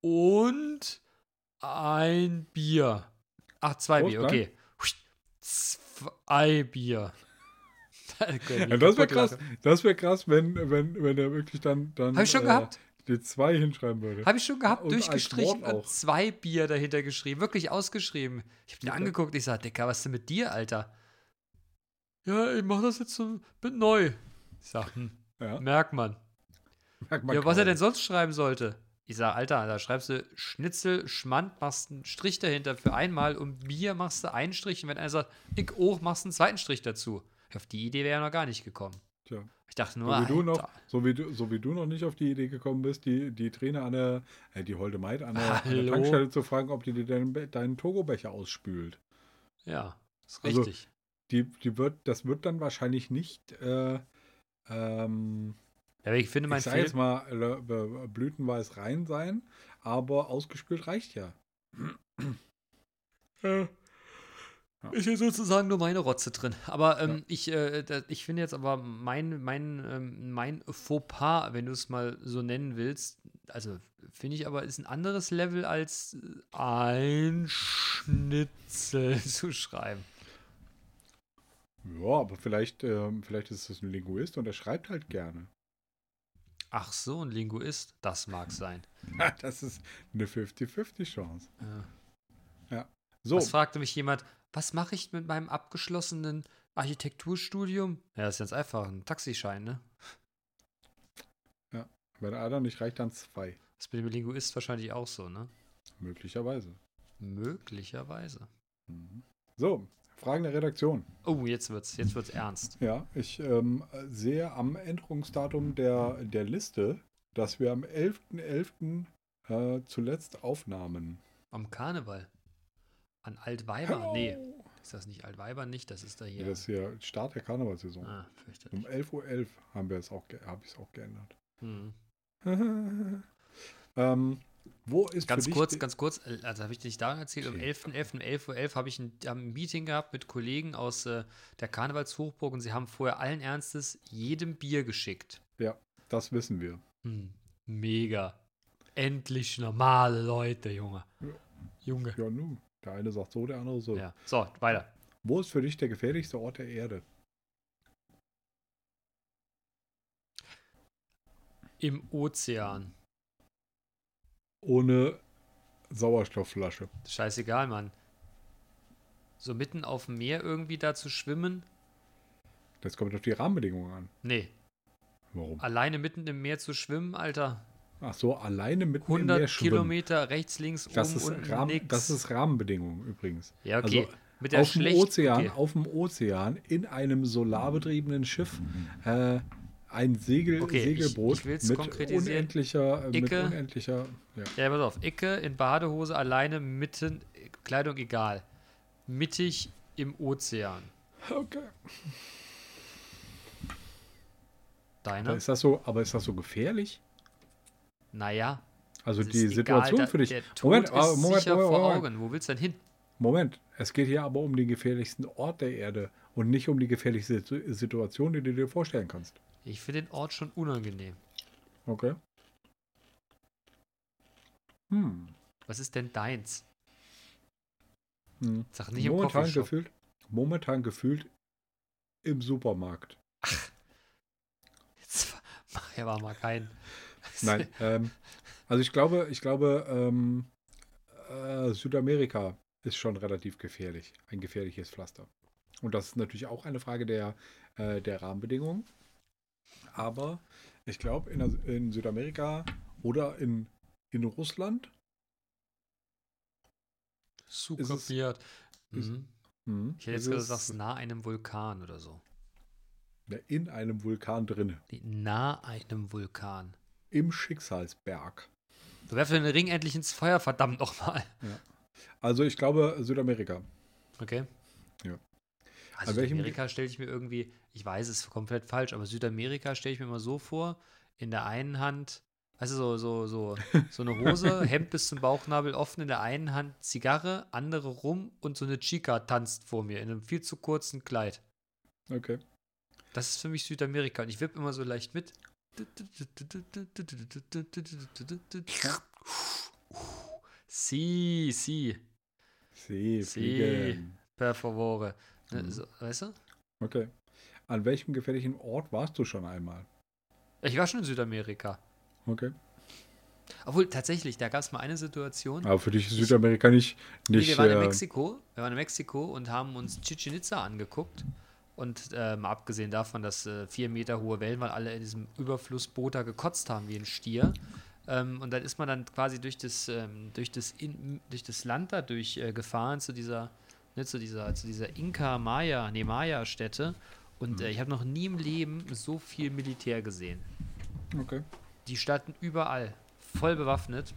und ein Bier. Ach, zwei Prost, Bier, ne? okay. Zwei Bier. Ja, das wäre krass. Das wäre krass, wenn, wenn, wenn er wirklich dann, dann Habe ich schon äh, gehabt. die zwei hinschreiben würde. Habe ich schon gehabt, Und durchgestrichen und zwei Bier dahinter geschrieben. Wirklich ausgeschrieben. Ich habe Okay. angeguckt, ich sage, Dicker, was ist denn mit dir, Alter? Ja, ich mache das jetzt so, bin neu. Ich sag, hm, Ja, merkt man. merkt man Ja, was er denn sonst schreiben sollte. Ich sag, Alter, da schreibst du Schnitzel, Schmand, machst einen Strich dahinter für einmal und Bier machst du einen Strich. Und wenn einer sagt, ich auch, machst du einen zweiten Strich dazu. Auf die Idee wäre ja noch gar nicht gekommen. Tja. Ich dachte So nur, wie, du noch, so, wie du, so wie du noch nicht auf die Idee gekommen bist, die, die Trainer an der, äh, die holde Maid an der, an der? Tankstelle zu fragen, ob die dir deinen, deinen Togo-Becher ausspült. ja, ist Also, richtig. Die, die wird, das wird dann wahrscheinlich nicht, äh, ähm, aber ich finde, mein ich sag Film, jetzt mal, blütenweiß rein sein, aber ausgespült reicht ja. Äh, Ist hier sozusagen nur meine Rotze drin. Aber ähm, ich, äh, ich finde jetzt aber mein, mein, ähm, mein Fauxpas, wenn du es mal so nennen willst, also finde ich aber ist ein anderes Level als ein Schnitzel zu schreiben. Ja, aber vielleicht, ähm, vielleicht ist es ein Linguist und er schreibt halt gerne. Ach so, ein Linguist, das mag sein. Das ist eine 50-50 Chance. Ja. So, Was fragte mich jemand, was mache ich mit meinem abgeschlossenen Architekturstudium? Ja, das ist ganz einfach, ein Taxischein, ne? wenn einer nicht reicht, dann zwei. Das ist mit dem Linguist wahrscheinlich auch so, ne? Möglicherweise. Möglicherweise. Mhm. So, Fragen der Redaktion. Oh, jetzt wird's, jetzt wird's ernst. Ja, ich ähm, sehe am Änderungsdatum der, der Liste, dass wir am 11.11. Äh, zuletzt aufnahmen. Am Karneval. An Altweiber? Nee, ist das nicht Altweiber nicht? Das ist da hier. Das ist ja Start der Karnevalsaison. ah, Um fürchterlich. 11.11 Uhr haben wir es auch, habe ich es auch geändert. Hm. ähm, wo ist Ganz kurz, ganz kurz, äh, also habe ich dich da erzählt, um Okay. 11.11. um 11.11 Uhr habe ich ein, haben ein Meeting gehabt mit Kollegen aus äh, der Karnevalshochburg und sie haben vorher allen Ernstes jedem Bier geschickt. Ja, das wissen wir. Hm. Mega. Endlich normale Leute, Junge. Ja. Junge. Ja, nun. Der eine sagt so, der andere so. Ja. So, weiter. Wo ist für dich der gefährlichste Ort der Erde? Im Ozean. Ohne Sauerstoffflasche. Scheißegal, Mann. So mitten auf dem Meer irgendwie da zu schwimmen? Das kommt auf die Rahmenbedingungen an. Nee. Warum? Alleine mitten im Meer zu schwimmen, Alter. Ach so, alleine mitten im 100 Meer schwimmen. Kilometer rechts, links, Das oben, ist, unten, Rahmen, nix. das ist Rahmenbedingungen übrigens. ja, okay. also Mit der auf dem Ozean, okay. auf dem Ozean in einem solarbetriebenen Schiff äh, ein Segel, Okay, ich- Segelboot ich will's mit unendlicher, äh, mit Icke. unendlicher, ja. Ja, pass auf. Icke in Badehose alleine mitten, Kleidung egal. Mittig im Ozean. Okay. Aber Deiner? ist das so, aber ist das so gefährlich? Naja. Also die Situation egal, für dich. Moment, aber Moment, Moment, vor Moment. Augen. Wo willst du denn hin? Moment, es geht hier aber um den gefährlichsten Ort der Erde und nicht um die gefährlichste Situ- Situation, die du dir vorstellen kannst. Ich finde den Ort schon unangenehm. Okay. Hm. Was ist denn deins? hm. Sag nicht im Momentan Coffeeshop. gefühlt, momentan gefühlt im Supermarkt. Jetzt mach ja aber mal keinen. Nein, ähm, also ich glaube, ich glaube, ähm, äh, Südamerika ist schon relativ gefährlich, ein gefährliches Pflaster. Und das ist natürlich auch eine Frage der, äh, der Rahmenbedingungen. Aber ich glaube, in, in Südamerika oder in, in Russland ist- Mhm. hm, Ich hätte jetzt ist gesagt, sagst nah einem Vulkan oder so. in einem Vulkan. Nee, nah einem Vulkan. Im Schicksalsberg. Du werfst den Ring endlich ins Feuer, verdammt nochmal. Also ich glaube Südamerika. Okay. Ja. Also Südamerika stelle ich mir irgendwie, ich weiß, es ist komplett falsch, aber Südamerika stelle ich mir immer so vor, in der einen Hand, weißt du, so, so, so, so eine Hose, Hemd bis zum Bauchnabel offen, in der einen Hand Zigarre, andere rum und so eine Chica tanzt vor mir in einem viel zu kurzen Kleid. Okay. Das ist für mich Südamerika und ich wippe immer so leicht mit. Si, si, Sie. fliegen. per favore. So, weißt du? Okay. An welchem gefährlichen Ort warst du schon einmal? Ich war schon in Südamerika. Okay. Obwohl, tatsächlich, da gab es mal eine Situation. Aber für dich ist Südamerika nicht. Nee, nicht wir waren in äh, Mexiko. Wir waren in Mexiko und haben uns Chichen Itza angeguckt. Und äh, mal abgesehen davon, dass äh, vier Meter hohe Wellen, weil alle in diesem Überflussboot da gekotzt haben wie ein Stier. Ähm, und dann ist man dann quasi durch das, ähm, durch das, in, durch das Land da durch äh, gefahren zu dieser, ne, zu dieser, zu dieser Inka-Maya, nee, Maya-Stätte. Und Mhm. äh, ich habe noch nie im Leben so viel Militär gesehen. okay. Die standen überall, voll bewaffnet.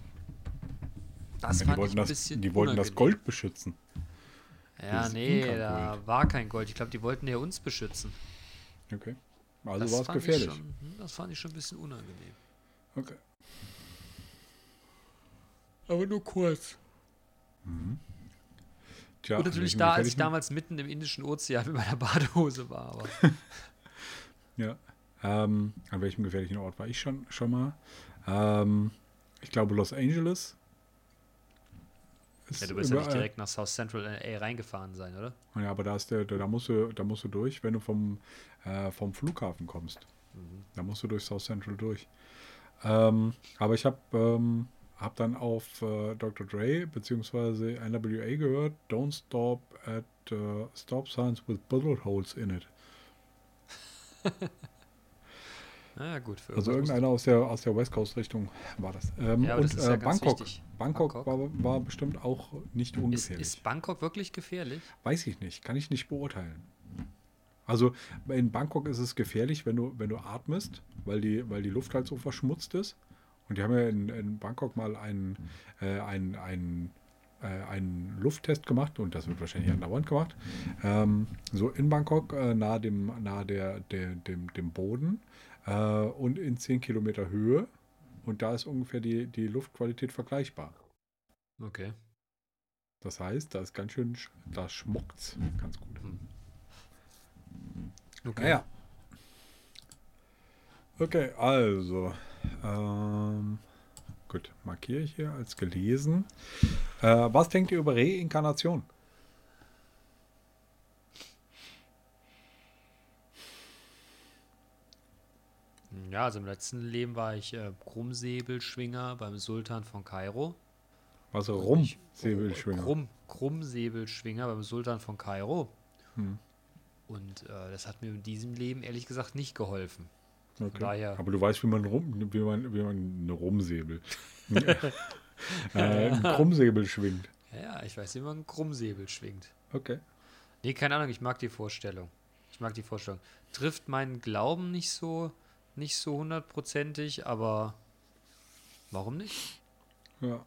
Das Ja, die fand ich wollten, ein das, bisschen die wollten das. Gold beschützen. Ja, nee, da war kein Gold. Ich glaube, die wollten ja uns beschützen. Okay. Also das war es ich gefährlich. Schon, hm, das fand ich schon ein bisschen unangenehm. Okay. Aber nur kurz. Tja, Und natürlich da, als ich damals mitten im Indischen Ozean mit meiner Badehose war. Aber Ja. Ähm, an welchem gefährlichen Ort war ich schon, schon mal? Ähm, ich glaube Los Angeles. Ja, du wirst ja nicht direkt nach South Central LA reingefahren sein, oder? Ja, aber da, ist der, da, musst du, da musst du durch, wenn du vom, äh, vom Flughafen kommst. Mhm. Da musst du durch South Central durch. Ähm, aber ich habe ähm, hab dann auf äh, Dr. Dre bzw. NWA gehört, don't stop at uh, stop signs with bullet holes in it. Na gut, Also irgendeiner aus der, aus der West Coast Richtung war das. Ähm, Ja, und das ist ja äh, ganz Bangkok. Bangkok, Bangkok. War, war bestimmt auch nicht Ist, ungefährlich. ist Bangkok wirklich gefährlich? Weiß ich nicht, kann ich nicht beurteilen. Also in Bangkok ist es gefährlich, wenn du, wenn du atmest, weil die, weil die Luft halt so verschmutzt ist. Und die haben ja in, in Bangkok mal einen, äh, einen, einen, äh, einen Lufttest gemacht und das wird wahrscheinlich andauernd gemacht. Ähm, so in Bangkok, äh, nahe, dem, nahe der, der, dem, dem Boden äh, und in 10 Kilometer Höhe. Und da ist ungefähr die, die Luftqualität vergleichbar. Okay. Das heißt, da ist ganz schön, sch- da schmuckt's ganz gut. okay. Naja. Okay, also. Ähm, gut, markiere ich hier als gelesen. Äh, was denkt ihr über Reinkarnation? Ja, also im letzten Leben war ich äh, Krummsäbelschwinger beim Sultan von Kairo. Was rum? Ich- Säbelschwinger. Krumm, Krummsäbelschwinger beim Sultan von Kairo. Hm, Und äh, das hat mir in diesem Leben ehrlich gesagt nicht geholfen. Okay. daher- Aber du weißt, wie man rum, wie man, wie man eine Rumsäbel. äh, einen Krummsäbel schwingt. Ja, ja, ich weiß, wie man einen Krummsäbel schwingt. Okay. Nee, keine Ahnung, ich mag die Vorstellung. Ich mag die Vorstellung. Trifft meinen Glauben nicht so, nicht so hundertprozentig, aber warum nicht? Ja,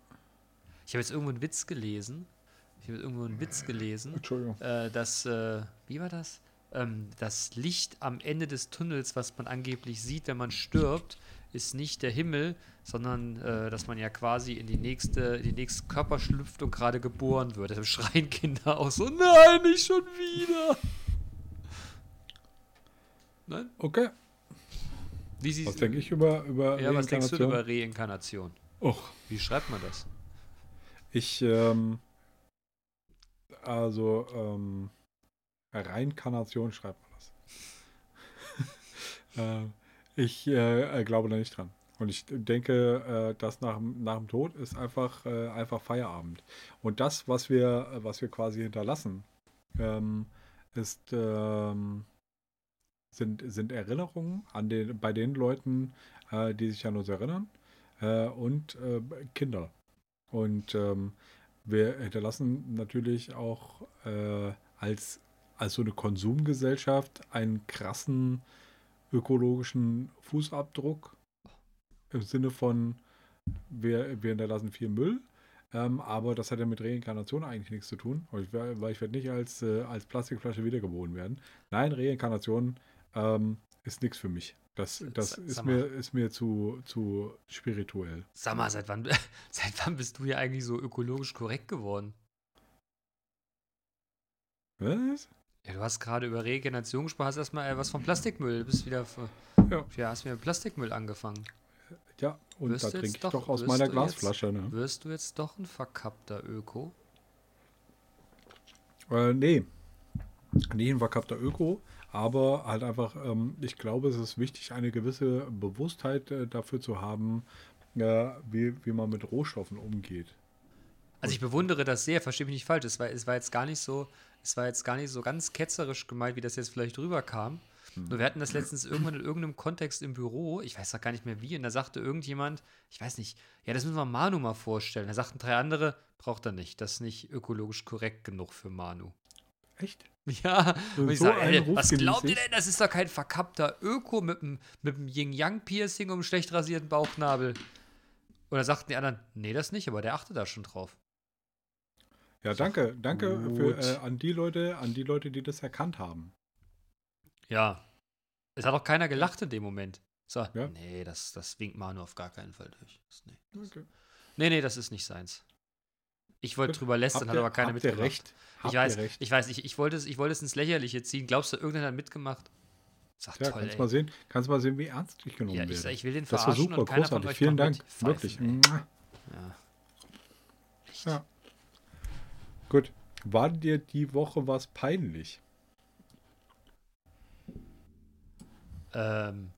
Ich habe jetzt irgendwo einen Witz gelesen. Ich habe jetzt irgendwo einen Witz gelesen, Entschuldigung. äh, dass, äh, wie war das? Ähm, das Licht am Ende des Tunnels, was man angeblich sieht, wenn man stirbt, ist nicht der Himmel, sondern äh, dass man ja quasi in die nächste, in die nächste Körper schlüpft und gerade geboren wird. Deshalb schreien Kinder auch so, nein, nicht schon wieder. Nein? Okay. Sie Was denke ich über, über Ja, was denkst du über Reinkarnation? Och, Wie schreibt man das? Ich, ähm, also, ähm, Reinkarnation schreibt man das. äh, ich äh, glaube da nicht dran. Und ich denke, äh, dass nach, dem- nach dem Tod ist einfach, äh, einfach Feierabend. Und das, was wir, was wir quasi hinterlassen, ähm, ist, ähm, sind, sind Erinnerungen an den, bei den Leuten, äh, die sich an uns erinnern äh, und äh, Kinder. Und ähm, wir hinterlassen natürlich auch äh, als, als so eine Konsumgesellschaft einen krassen ökologischen Fußabdruck im Sinne von, wir, wir hinterlassen viel Müll, ähm, aber das hat ja mit Reinkarnation eigentlich nichts zu tun, weil ich, weil ich werde nicht als, äh, als Plastikflasche wiedergeboren werden. Nein, Reinkarnation ähm, ist nichts für mich. Das, das ist, mir, ist mir zu, zu spirituell. Sag mal, seit wann, seit wann bist du hier eigentlich so ökologisch korrekt geworden? Was? Ja, du hast gerade über Regeneration gesprochen, hast erstmal äh, was von Plastikmüll. Du bist wieder, Ja. ja, hast mit Plastikmüll angefangen. Ja, und Wirst da trinke ich doch- doch aus meiner Glasflasche. Jetzt, Ne? Wirst du jetzt doch ein verkappter Öko? Äh, nee. Nicht ein verkappter Öko, aber halt einfach, ähm, ich glaube, es ist wichtig, eine gewisse Bewusstheit äh, dafür zu haben, äh, wie, wie man mit Rohstoffen umgeht. Also ich bewundere das sehr, verstehe mich nicht falsch. Es war, es war jetzt gar nicht so, es war jetzt gar nicht so ganz ketzerisch gemeint, wie das jetzt vielleicht rüberkam. Nur wir hatten das letztens irgendwann in irgendeinem Kontext im Büro, ich weiß auch gar nicht mehr wie, und da sagte irgendjemand, ich weiß nicht, ja, das müssen wir Manu mal vorstellen. Da sagten drei andere, braucht er nicht, das ist nicht ökologisch korrekt genug für Manu. Echt? Ja, So und ich einen sage, ey, was glaubt ihr denn? Das ist doch kein verkappter Öko mit einem mit Yin-Yang-Piercing und einem schlecht rasierten Bauchnabel. Und da sagten die anderen, nee, das nicht, aber der achtet da schon drauf. Ja, danke, danke für, äh, an die Leute, an die Leute, die das erkannt haben. Ja. Es hat auch keiner gelacht in dem Moment. So, Ja. nee, das, das winkt Manu auf gar keinen Fall durch. Das, nee. Okay. nee, nee, das ist nicht seins. Ich wollte drüber lästern, hat aber keiner mitgemacht. recht? Habt Ich weiß, recht? ich weiß, ich, ich wollte es, ich wollte es ins Lächerliche ziehen. Glaubst du, irgendeiner hat mitgemacht? Sag Ja, toll, kannst ey. mal sehen, kannst mal sehen, wie ernst ich genommen Ja, ich, werde. ich will den das war verarschen super, und keiner von großartig. euch Vielen Dank, mit. wirklich. Ja. Echt. Ja. Gut. War dir die Woche was peinlich? Ähm,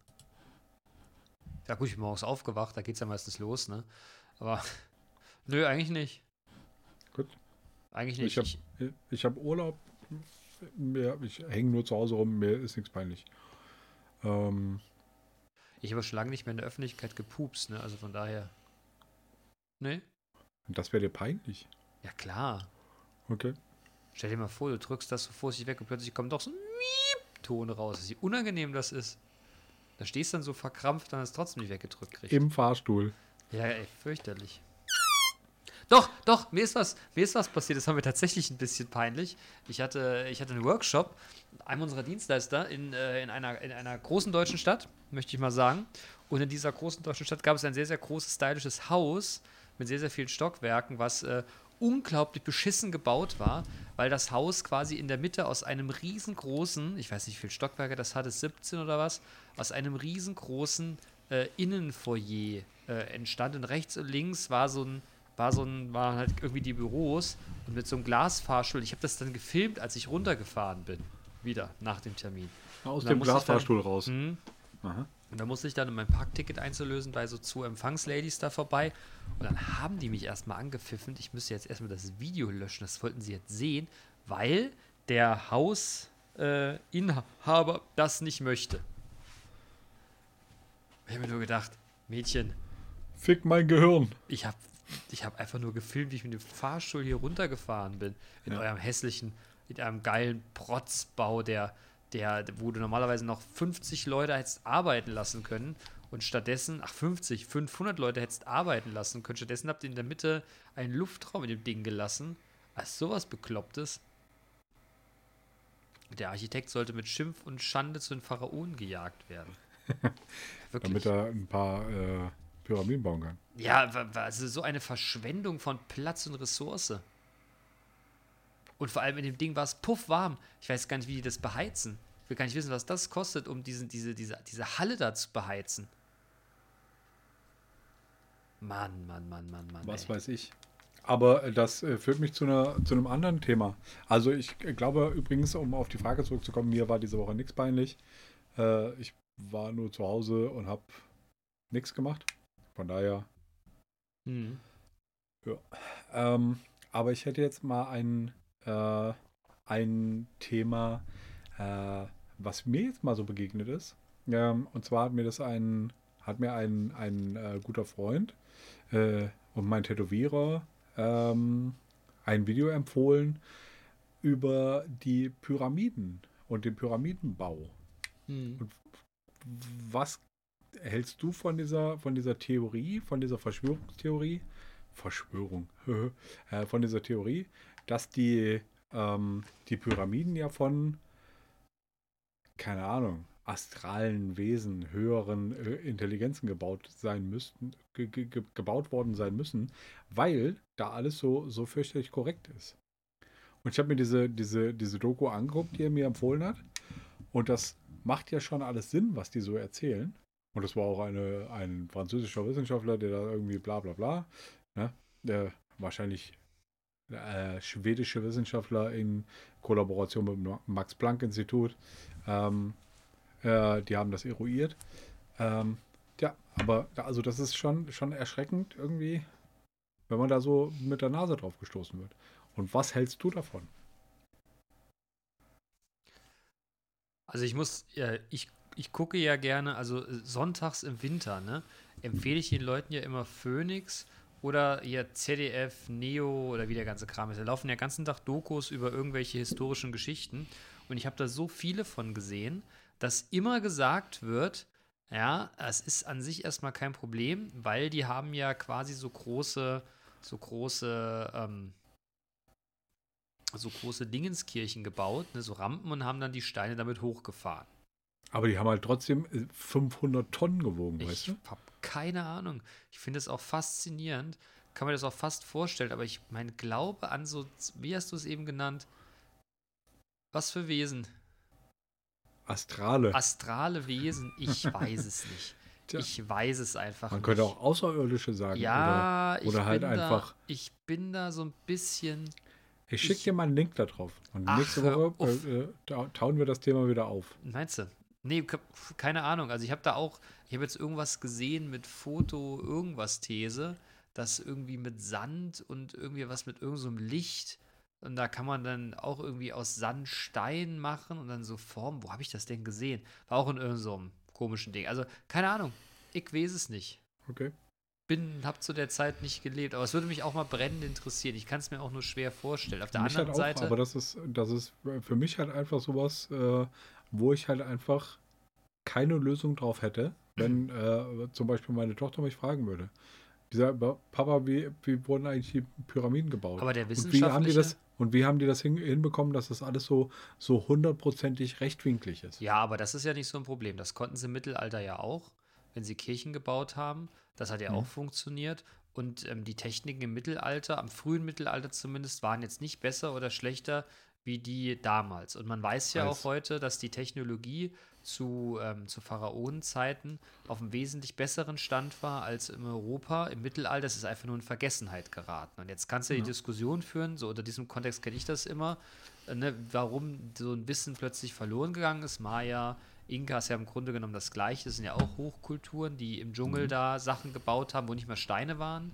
ja gut, ich bin morgens aufgewacht, da geht's ja meistens los, ne? Aber nö, eigentlich nicht. Gut. Eigentlich nicht. Ich habe Ich, hab Urlaub. Mir, ich hänge nur zu Hause rum, mir ist nichts peinlich. Ähm, ich habe schon lange nicht mehr in der Öffentlichkeit gepupst, ne? Also von daher. Ne? das wäre dir peinlich. Ja klar. Okay. Stell dir mal vor, du drückst das so vorsichtig weg und plötzlich kommt doch so ein Miep-Ton raus. Wie unangenehm das ist. Da stehst du dann so verkrampft, dann hast du trotzdem nicht weggedrückt kriegst. Im Fahrstuhl. Ja, ey, fürchterlich. Doch, doch, mir ist was, mir ist was passiert. Das haben wir tatsächlich ein bisschen peinlich. Ich hatte, ich hatte einen Workshop, einem unserer Dienstleister in, äh, in, einer, in einer großen deutschen Stadt, möchte ich mal sagen. Und in dieser großen deutschen Stadt gab es ein sehr, sehr großes, stylisches Haus mit sehr, sehr vielen Stockwerken, was äh, unglaublich beschissen gebaut war, weil das Haus quasi in der Mitte aus einem riesengroßen, ich weiß nicht, wie viele Stockwerke das hatte, 17 oder was, aus einem riesengroßen äh, Innenfoyer äh, entstand. Und rechts und links war so ein, war so ein, waren halt irgendwie die Büros und mit so einem Glasfahrstuhl. Ich habe das dann gefilmt, als ich runtergefahren bin. Wieder nach dem Termin. Aus dem ich dann- Glasfahrstuhl raus. Mhm. Aha. Und da musste ich dann, um mein Parkticket einzulösen, bei so zwei Empfangsladies da vorbei. Und dann haben die mich erstmal angepfiffen. Ich müsste jetzt erstmal das Video löschen. Das wollten sie jetzt sehen, weil der Hausinhaber äh, das nicht möchte. Ich habe mir nur gedacht, Mädchen, Fick mein Gehirn. ich habe ich hab einfach nur gefilmt, wie ich mit dem Fahrstuhl hier runtergefahren bin. In Ja. eurem hässlichen, in einem geilen Protzbau, der, der, wo du normalerweise noch 50 Leute hättest arbeiten lassen können. Und stattdessen, ach 50, 500 Leute hättest arbeiten lassen können. Stattdessen habt ihr in der Mitte einen Luftraum in dem Ding gelassen. Als sowas Beklopptes. Der Architekt sollte mit Schimpf und Schande zu den Pharaonen gejagt werden. Damit er ein paar äh, Pyramiden bauen kann. Ja, also so eine Verschwendung von Platz und Ressource. Und vor allem in dem Ding war es puffwarm. Ich weiß gar nicht, wie die das beheizen. Ich will gar nicht wissen, was das kostet, um diesen, diese, diese, diese Halle da zu beheizen. Mann, Mann, Mann, Mann, Mann. Was ey. weiß ich. Aber äh, das äh, führt mich zu, einer, zu einem anderen Thema. Also ich äh, glaube übrigens, um auf die Frage zurückzukommen, mir war diese Woche nichts peinlich. Äh, ich war nur zu Hause und habe nichts gemacht. Von daher. Hm. Ähm, aber ich hätte jetzt mal ein, äh, ein Thema, äh, was mir jetzt mal so begegnet ist. Ähm, und zwar hat mir das ein, hat mir ein, ein äh, guter Freund äh, und mein Tätowierer ähm, ein Video empfohlen über die Pyramiden und den Pyramidenbau. Hm. Was hältst du von dieser, von dieser Theorie, von dieser Verschwörungstheorie? Verschwörung, äh, von dieser Theorie, dass die, ähm, die Pyramiden ja von, keine Ahnung, astralen Wesen, höheren äh, Intelligenzen gebaut sein müssten, ge ge gebaut worden sein müssen, weil da alles so, so fürchterlich korrekt ist. Und ich habe mir diese, diese, diese Doku angeguckt, die er mir empfohlen hat. Und das macht ja schon alles Sinn, was die so erzählen. Und das war auch eine, ein französischer Wissenschaftler, der da irgendwie bla bla bla, ne, der wahrscheinlich äh, schwedische Wissenschaftler in Kollaboration mit dem Max-Planck-Institut, ähm, äh, die haben das eruiert. Ähm, ja, aber also das ist schon, schon erschreckend irgendwie, wenn man da so mit der Nase drauf gestoßen wird. Und was hältst du davon? Also ich muss, ja, ich, ich gucke ja gerne, also äh, sonntags im Winter, ne, empfehle ich den Leuten ja immer Phoenix oder hier ZDF, Neo oder wie der ganze Kram ist. Da laufen ja den ganzen Tag Dokus über irgendwelche historischen Geschichten. Und ich habe da so viele von gesehen, dass immer gesagt wird, ja, es ist an sich erstmal kein Problem, weil die haben ja quasi so große, so große, ähm, so große Dingenskirchen gebaut, ne, so Rampen und haben dann die Steine damit hochgefahren. Aber die haben halt trotzdem 500 äh, Tonnen gewogen, ich weißt du? Ich habe keine Ahnung. Ich finde es auch faszinierend. Kann man das auch fast vorstellen, aber ich mein Glaube an so, wie hast du es eben genannt? Was für Wesen? Astrale. Astrale Wesen, ich weiß es nicht. Tja. Ich weiß es einfach Man nicht. könnte auch Außerirdische sagen. Ja, oder, oder halt einfach. Da, ich bin da so ein bisschen. Ich schicke dir mal einen Link da drauf. Und Ach, nächste Woche äh, äh, tauen wir das Thema wieder auf. Meinst du? Nee, keine Ahnung. Also ich habe da auch, ich habe jetzt irgendwas gesehen mit Foto, irgendwas These, das irgendwie mit Sand und irgendwie was mit irgendeinem so Licht und da kann man dann auch irgendwie aus Sandstein machen und dann so Formen. Wo habe ich das denn gesehen? War auch in irgendeinem so komischen Ding. Also, keine Ahnung. Ich weiß es nicht. Okay. Bin, hab zu der Zeit nicht gelebt. Aber es würde mich auch mal brennend interessieren. Ich kann es mir auch nur schwer vorstellen. Auf der anderen halt auch, Seite. Aber das ist, das ist für mich halt einfach sowas, äh, wo ich halt einfach keine Lösung drauf hätte, wenn äh, zum Beispiel meine Tochter mich fragen würde. Die sagt, Papa, wie, wie wurden eigentlich die Pyramiden gebaut? Aber der wissenschaftliche... Und wie haben die das, und wie haben die das hin, hinbekommen, dass das alles so, so hundertprozentig rechtwinklig ist? Ja, aber das ist ja nicht so ein Problem. Das konnten sie im Mittelalter ja auch, wenn sie Kirchen gebaut haben. Das hat ja mhm. auch funktioniert. Und ähm, die Techniken im Mittelalter, am frühen Mittelalter zumindest, waren jetzt nicht besser oder schlechter wie die damals. Und man weiß ja Weiß. auch heute, dass die Technologie zu, ähm, zu Pharaonenzeiten auf einem wesentlich besseren Stand war als in Europa. Im Mittelalter ist es einfach nur in Vergessenheit geraten. Und jetzt kannst du ja. die Diskussion führen, so unter diesem Kontext kenne ich das immer, äh, ne, warum so ein Wissen plötzlich verloren gegangen ist. Maya, Inka ist ja im Grunde genommen das Gleiche. Das sind ja auch Hochkulturen, die im Dschungel mhm. da Sachen gebaut haben, wo nicht mehr Steine waren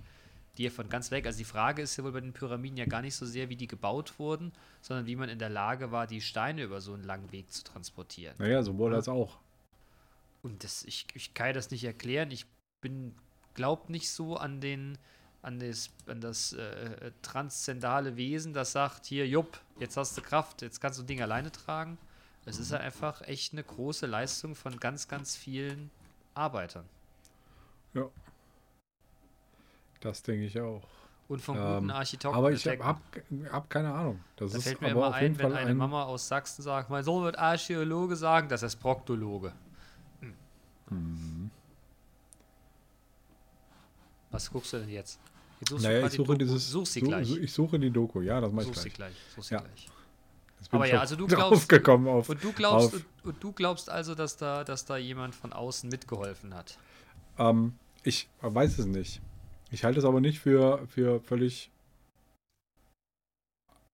die von ganz weg. Also die Frage ist ja wohl bei den Pyramiden ja gar nicht so sehr, wie die gebaut wurden, sondern wie man in der Lage war, die Steine über so einen langen Weg zu transportieren. Naja, so wurde ja. das auch. Und das, ich, ich kann das nicht erklären. Ich bin, glaub nicht so an den, an das, an das äh, transzendale Wesen, das sagt, hier, Jupp, jetzt hast du Kraft, jetzt kannst du Ding alleine tragen. Es ist ja einfach echt eine große Leistung von ganz, ganz vielen Arbeitern. Ja. Das denke ich auch. Und guten ähm, Architekten. Aber ich habe hab, hab keine Ahnung. Das da fällt mir immer ein, wenn eine ein Mama aus Sachsen sagt, mein Sohn wird Archäologe sagen, das ist Proktologe. Hm. Mhm. Was guckst du denn jetzt? jetzt naja, ich suche dieses. Such sie gleich. Ich suche die Doku, ja, das mache ich gleich. Gleich. Such sie ja. gleich. Aber ja, also du glaubst, auf, und du glaubst, und, du glaubst also, dass da, dass da jemand von außen mitgeholfen hat. Ähm, ich weiß es nicht. Ich halte es aber nicht für, für völlig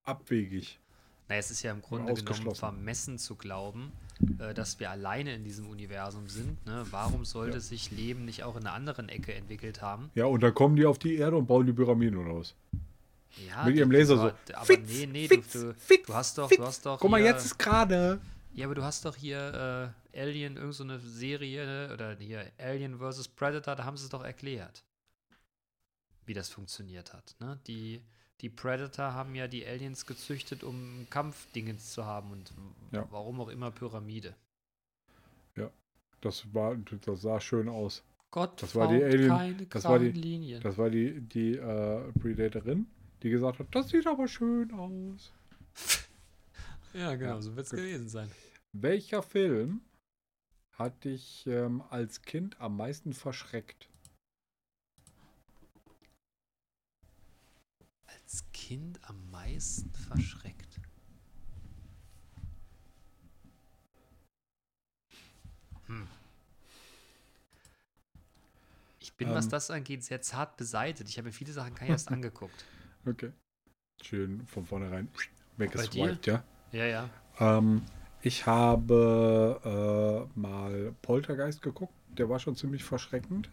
abwegig. Na, es ist ja im Grunde genommen vermessen zu glauben, äh, dass wir alleine in diesem Universum sind. Ne? Warum sollte ja. sich Leben nicht auch in einer anderen Ecke entwickelt haben? Ja, und da kommen die auf die Erde und bauen die Pyramiden raus. Ja, Mit ihrem Laser so. Aber Fix, nee, nee, fix, du, fix, du hast doch, fix. du hast doch. Guck mal, hier, jetzt ist gerade. Ja, aber du hast doch hier äh, Alien, irgendeine so eine Serie, ne? oder hier Alien vs. Predator, da haben sie es doch erklärt, wie das funktioniert hat. Ne? Die, die Predator haben ja die Aliens gezüchtet, um Kampfdingens zu haben und Ja. warum auch immer Pyramide. Das war, das sah schön aus. Gott, Das war die Alien- keine das war die- Linien. Das war die, die äh, Predatorin, die gesagt hat, das sieht aber schön aus. ja, genau, Ja, so wird es gewesen sein. Welcher Film hat dich ähm, als Kind am meisten verschreckt? Als Kind am meisten verschreckt. Hm. Ich bin, was Ähm. das angeht, sehr zart beseitet. Ich habe mir viele Sachen gar nicht erst angeguckt. Okay. Schön von vornherein weggeswiped, ja. Ja, ja. Ähm, ich habe äh, mal Poltergeist geguckt. Der war schon ziemlich verschreckend.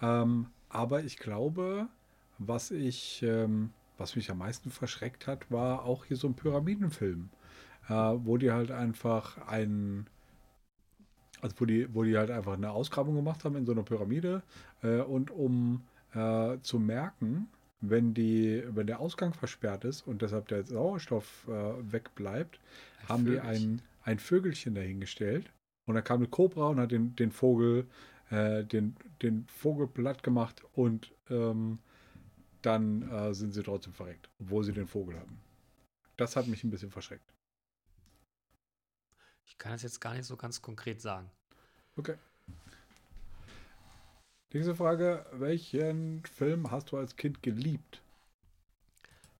Ähm, aber ich glaube, was ich, ähm, was mich am meisten verschreckt hat, war auch hier so ein Pyramidenfilm, äh, wo die halt einfach einen, also wo die, wo die halt einfach eine Ausgrabung gemacht haben in so einer Pyramide äh, und um äh, zu merken, wenn die, wenn der Ausgang versperrt ist und deshalb der Sauerstoff äh, wegbleibt, Ein haben die Vögelchen. ein, ein Vögelchen dahingestellt. Und dann kam eine Kobra und hat den, den Vogel, äh, den, den Vogel platt gemacht und ähm, dann äh, sind sie trotzdem verreckt, obwohl sie den Vogel hatten. Das hat mich ein bisschen verschreckt. Ich kann das jetzt gar nicht so ganz konkret sagen. Okay. Nächste Frage: Welchen Film hast du als Kind geliebt?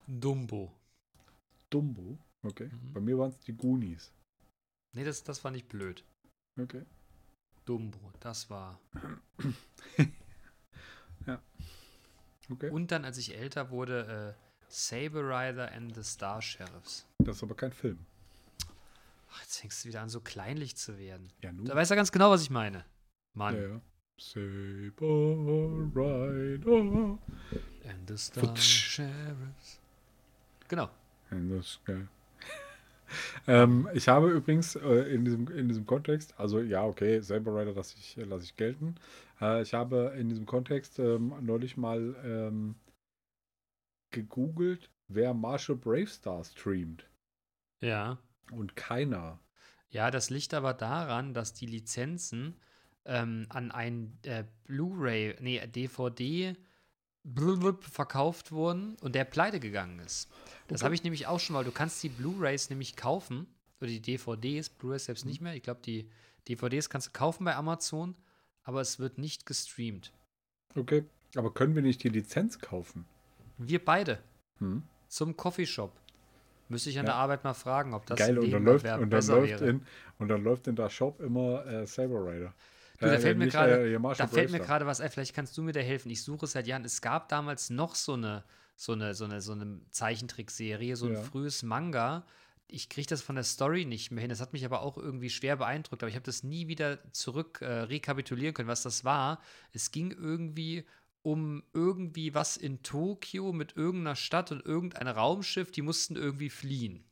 Dumbo. Dumbo. Okay. Mhm. Bei mir waren es die Goonies. Nee, das, das war nicht blöd. Okay. Dumbo, das war. Okay. Und dann, als ich älter wurde, äh, Saber Rider and the Star Sheriffs. Das ist aber kein Film. Ach, jetzt fängst du wieder an, so kleinlich zu werden. Ja, nun. Da weiß er ganz genau, was ich meine. Mann. Ja, ja. Saber Rider. And the Star Futsch. Sheriffs. Genau. in the sky. ähm, ich habe übrigens äh, in, diesem, in diesem Kontext, also ja, okay, Saber Rider lasse ich, lasse ich gelten. Äh, ich habe in diesem Kontext ähm, neulich mal ähm, gegoogelt, wer Marshall Bravestar streamt. Ja. Und keiner. Ja, das liegt aber daran, dass die Lizenzen ähm, an ein äh, Blu-ray, nee, DVD verkauft wurden und der pleite gegangen ist. Das Okay. habe ich nämlich auch schon mal. Du kannst die Blu-rays nämlich kaufen oder die DVDs, Blu-rays selbst nicht mehr. Ich glaube, die DVDs kannst du kaufen bei Amazon, aber es wird nicht gestreamt. Okay. Aber können wir nicht die Lizenz kaufen? Wir beide Hm? zum Coffeeshop. Müsste ich an Ja. der Arbeit mal fragen, ob das Geil, und dann, läuft, und, dann läuft wäre. in, und dann läuft in der Shop immer äh, Saber Rider. Du, da Äh, fällt mir gerade- äh, hier Marshall Da fällt mir Bravestar. gerade was ein, vielleicht kannst du mir da helfen. Ich suche es seit Jahren. Es gab damals noch so eine, so eine, so eine, so eine Zeichentrickserie, so ein Ja. frühes Manga. Ich kriege das von der Story nicht mehr hin. Das hat mich aber auch irgendwie schwer beeindruckt. Aber ich habe das nie wieder zurück äh, rekapitulieren können, was das war. Es ging irgendwie um irgendwie was in Tokio mit irgendeiner Stadt und irgendein Raumschiff. Die mussten irgendwie fliehen.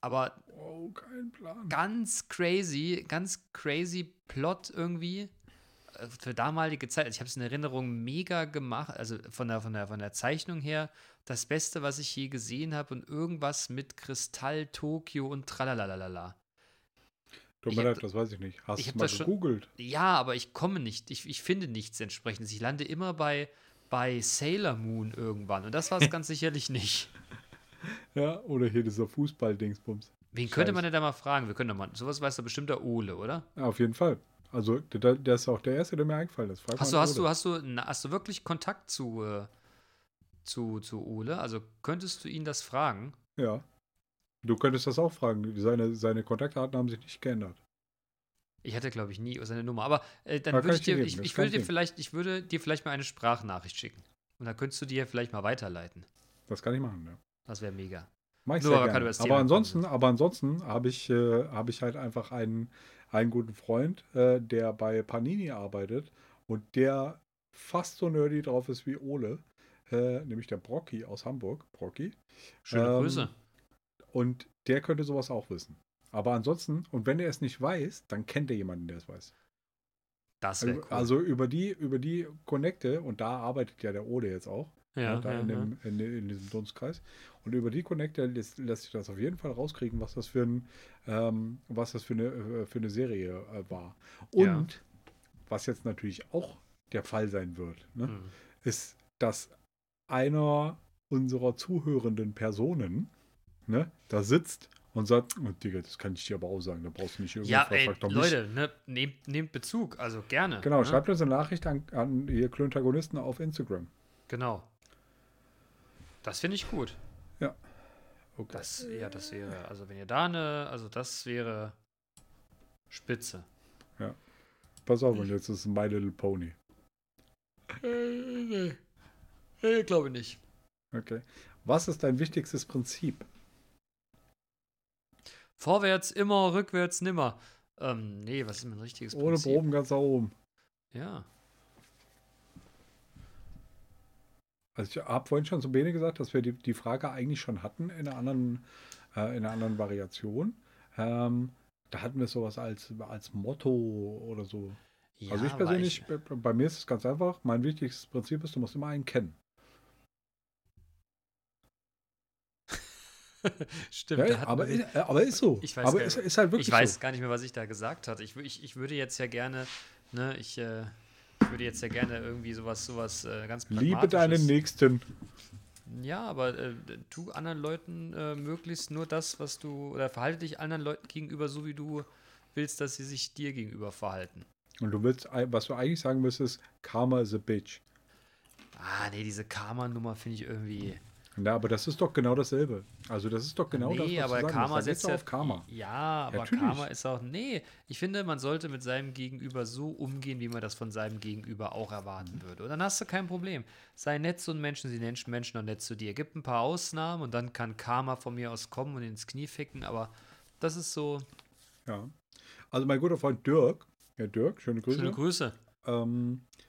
Aber Oh, kein Plan. ganz crazy, ganz crazy Plot irgendwie. Äh, Für damalige Zeit. Also ich habe es in Erinnerung mega gemacht, also von der, von, der, von der Zeichnung her das Beste, was ich je gesehen habe und irgendwas mit Kristall, Tokio und tralalalala. Tut mir leid, das weiß ich nicht. Hast ich du mal das schon- gegoogelt? Ja, aber ich komme nicht, ich, ich finde nichts entsprechendes. Ich lande immer bei, bei Sailor Moon irgendwann und das war es ganz sicherlich nicht. Ja, oder hier dieser Fußball-Dingsbums. Wen könnte Scheiße. man denn da mal fragen? Wir können doch mal, sowas weiß doch bestimmt der Ole, oder? Ja, auf jeden Fall. Also, der, der ist auch der Erste, der mir eingefallen ist. Frag Hast du, hast Ole. du, hast du, na, hast du wirklich Kontakt zu, äh, zu, zu Ole? Also könntest du ihn das fragen? Ja. Du könntest das auch fragen. Seine, seine Kontaktdaten haben sich nicht geändert. Ich hatte, glaube ich, nie seine Nummer. Aber äh, dann würde ich dir ich, ich würde dir vielleicht, ich würde dir vielleicht mal eine Sprachnachricht schicken. Und dann könntest du dir vielleicht mal weiterleiten. Das kann ich machen, ja. Das wäre mega. Mach ich Nur, sehr aber aber Thema ansonsten, aber ansonsten habe ich, äh, habe ich halt einfach einen, einen guten Freund, äh, der bei Panini arbeitet und der fast so nerdy drauf ist wie Ole. Äh, nämlich der Brocky aus Hamburg. Brocky. Schöne Ähm, Grüße. Und der könnte sowas auch wissen. Aber ansonsten, und wenn er es nicht weiß, dann kennt er jemanden, der es weiß. Das wäre Also, cool. also über die, über die Connecte, und da arbeitet ja der Ode jetzt auch, ja, ne, da ja, in, dem, in, in diesem Dunstkreis. Und über die Connecte lässt, lässt sich das auf jeden Fall rauskriegen, was das für, ein, ähm, was das für, eine, äh, für eine Serie äh, war. Und was jetzt natürlich auch der Fall sein wird, ne, Hm. ist, dass einer unserer zuhörenden Personen ne, da sitzt und sagt, oh, Digga, das kann ich dir aber auch sagen, da brauchst du nicht irgendwie Ja, ey. Leute, ne, nehmt, nehmt Bezug, also gerne. Genau, ne? schreibt uns eine Nachricht an, an ihr Klöntagonisten auf Instagram. Genau. Das finde ich gut. Okay. Das, ja, das wäre, also wenn ihr da eine, also das wäre spitze. Pass auf, und jetzt ist My Little Pony. Äh, nee. Ich glaube nicht. Okay. Was ist dein wichtigstes Prinzip? Vorwärts immer, rückwärts nimmer. Ähm, nee, was ist mein richtiges Ohne Prinzip? Proben ganz nach oben. Ja. Also ich habe vorhin schon zu Bene gesagt, dass wir die, die Frage eigentlich schon hatten in einer anderen, äh, in einer anderen Variation. Ähm, da hatten wir sowas als, als Motto oder so. ja also ich persönlich, bei, bei mir ist es ganz einfach. Mein wichtigstes Prinzip ist, du musst immer einen kennen. Stimmt, Ja, aber, wir- ist, äh, aber ist so. Ich weiß aber gar- ist, ist halt wirklich ich weiß so. gar nicht mehr, was ich da gesagt hatte. Ich, ich, ich würde jetzt ja gerne, ne, ich, äh, ich würde jetzt ja gerne irgendwie sowas, sowas äh, ganz Liebe deinen Nächsten. Ja, aber äh, tu anderen Leuten äh, möglichst nur das, was du, oder verhalte dich anderen Leuten gegenüber so, wie du willst, dass sie sich dir gegenüber verhalten. Und du willst, was du eigentlich sagen müsstest, Karma is a bitch. Ah, nee, diese Karma-Nummer finde ich irgendwie. Na, aber das ist doch genau dasselbe. Also das ist doch genau das, nee, was aber du sagen Karma setzt ja auf Karma. Ja, aber Natürlich. Karma ist auch. Nee, ich finde, man sollte mit seinem Gegenüber so umgehen, wie man das von seinem Gegenüber auch erwarten würde. Und dann hast du kein Problem. Sei nett zu den Menschen, sie Menschen Menschen auch nett zu dir. Gibt ein paar Ausnahmen und dann kann Karma von mir aus kommen und ins Knie ficken, aber das ist so. Ja. Also mein guter Freund Dirk, ja Dirk, schöne Grüße. Schöne Grüße. ähm, äh,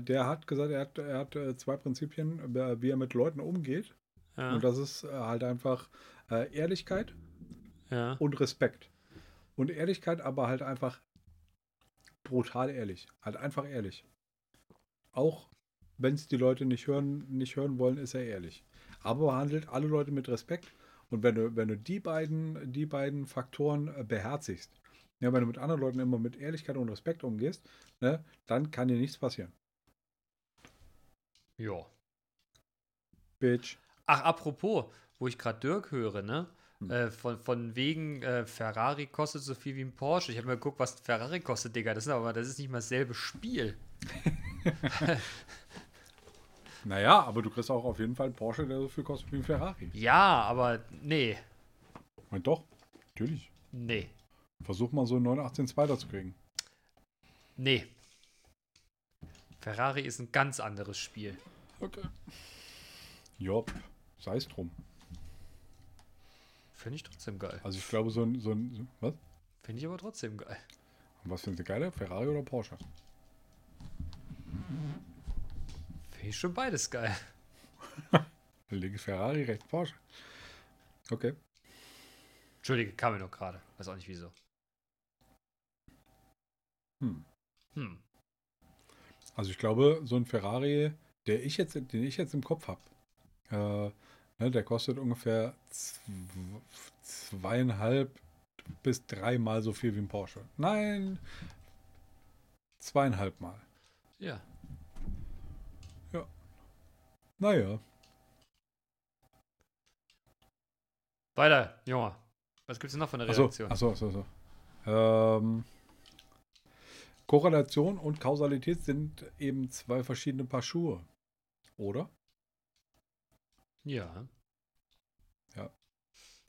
der hat gesagt, er hat, er hat äh, zwei Prinzipien, äh, wie er mit Leuten umgeht. Ja, Und das ist äh, halt einfach äh, Ehrlichkeit ja. und Respekt. Und Ehrlichkeit aber halt einfach brutal ehrlich. Halt einfach ehrlich. Auch wenn es die Leute nicht hören, nicht hören wollen, ist er ehrlich. Aber behandelt alle Leute mit Respekt. Und wenn du, wenn du die beiden, die beiden Faktoren äh, beherzigst, ja, wenn du mit anderen Leuten immer mit Ehrlichkeit und Respekt umgehst, ne, dann kann dir nichts passieren. Ja. Bitch. Ach, apropos, wo ich gerade Dirk höre, ne? Hm. Äh, von, von wegen äh, Ferrari kostet so viel wie ein Porsche. Ich habe mal geguckt, was Ferrari kostet, Digga. Das ist aber das ist nicht mal dasselbe Spiel. Naja, aber du kriegst auch auf jeden Fall einen Porsche, der so viel kostet wie ein Ferrari. Ja, aber nee. Und doch, natürlich. Nee. Versuch mal so einen 918 zu kriegen. Nee. Ferrari ist ein ganz anderes Spiel. Okay. Jopp, sei es drum. Finde ich trotzdem geil. Also ich glaube, so ein, so ein was? Finde ich aber trotzdem geil. Was findest du geiler, Ferrari oder Porsche? Finde ich schon beides geil. Linke Ferrari, rechts Porsche. Okay. Entschuldige, kam mir nur gerade. Weiß auch nicht wieso. Hm. Hm. Also ich glaube, so ein Ferrari, der ich jetzt, den ich jetzt im Kopf habe, äh, ne, der kostet ungefähr zw- zweieinhalb bis dreimal so viel wie ein Porsche. Nein, zweieinhalb Mal. Ja. Naja, Weiter, Junge. Was gibt's denn noch von der Reaktion? achso, achso. achso. Ähm, Korrelation und Kausalität sind eben zwei verschiedene Paar Schuhe. Oder? Ja.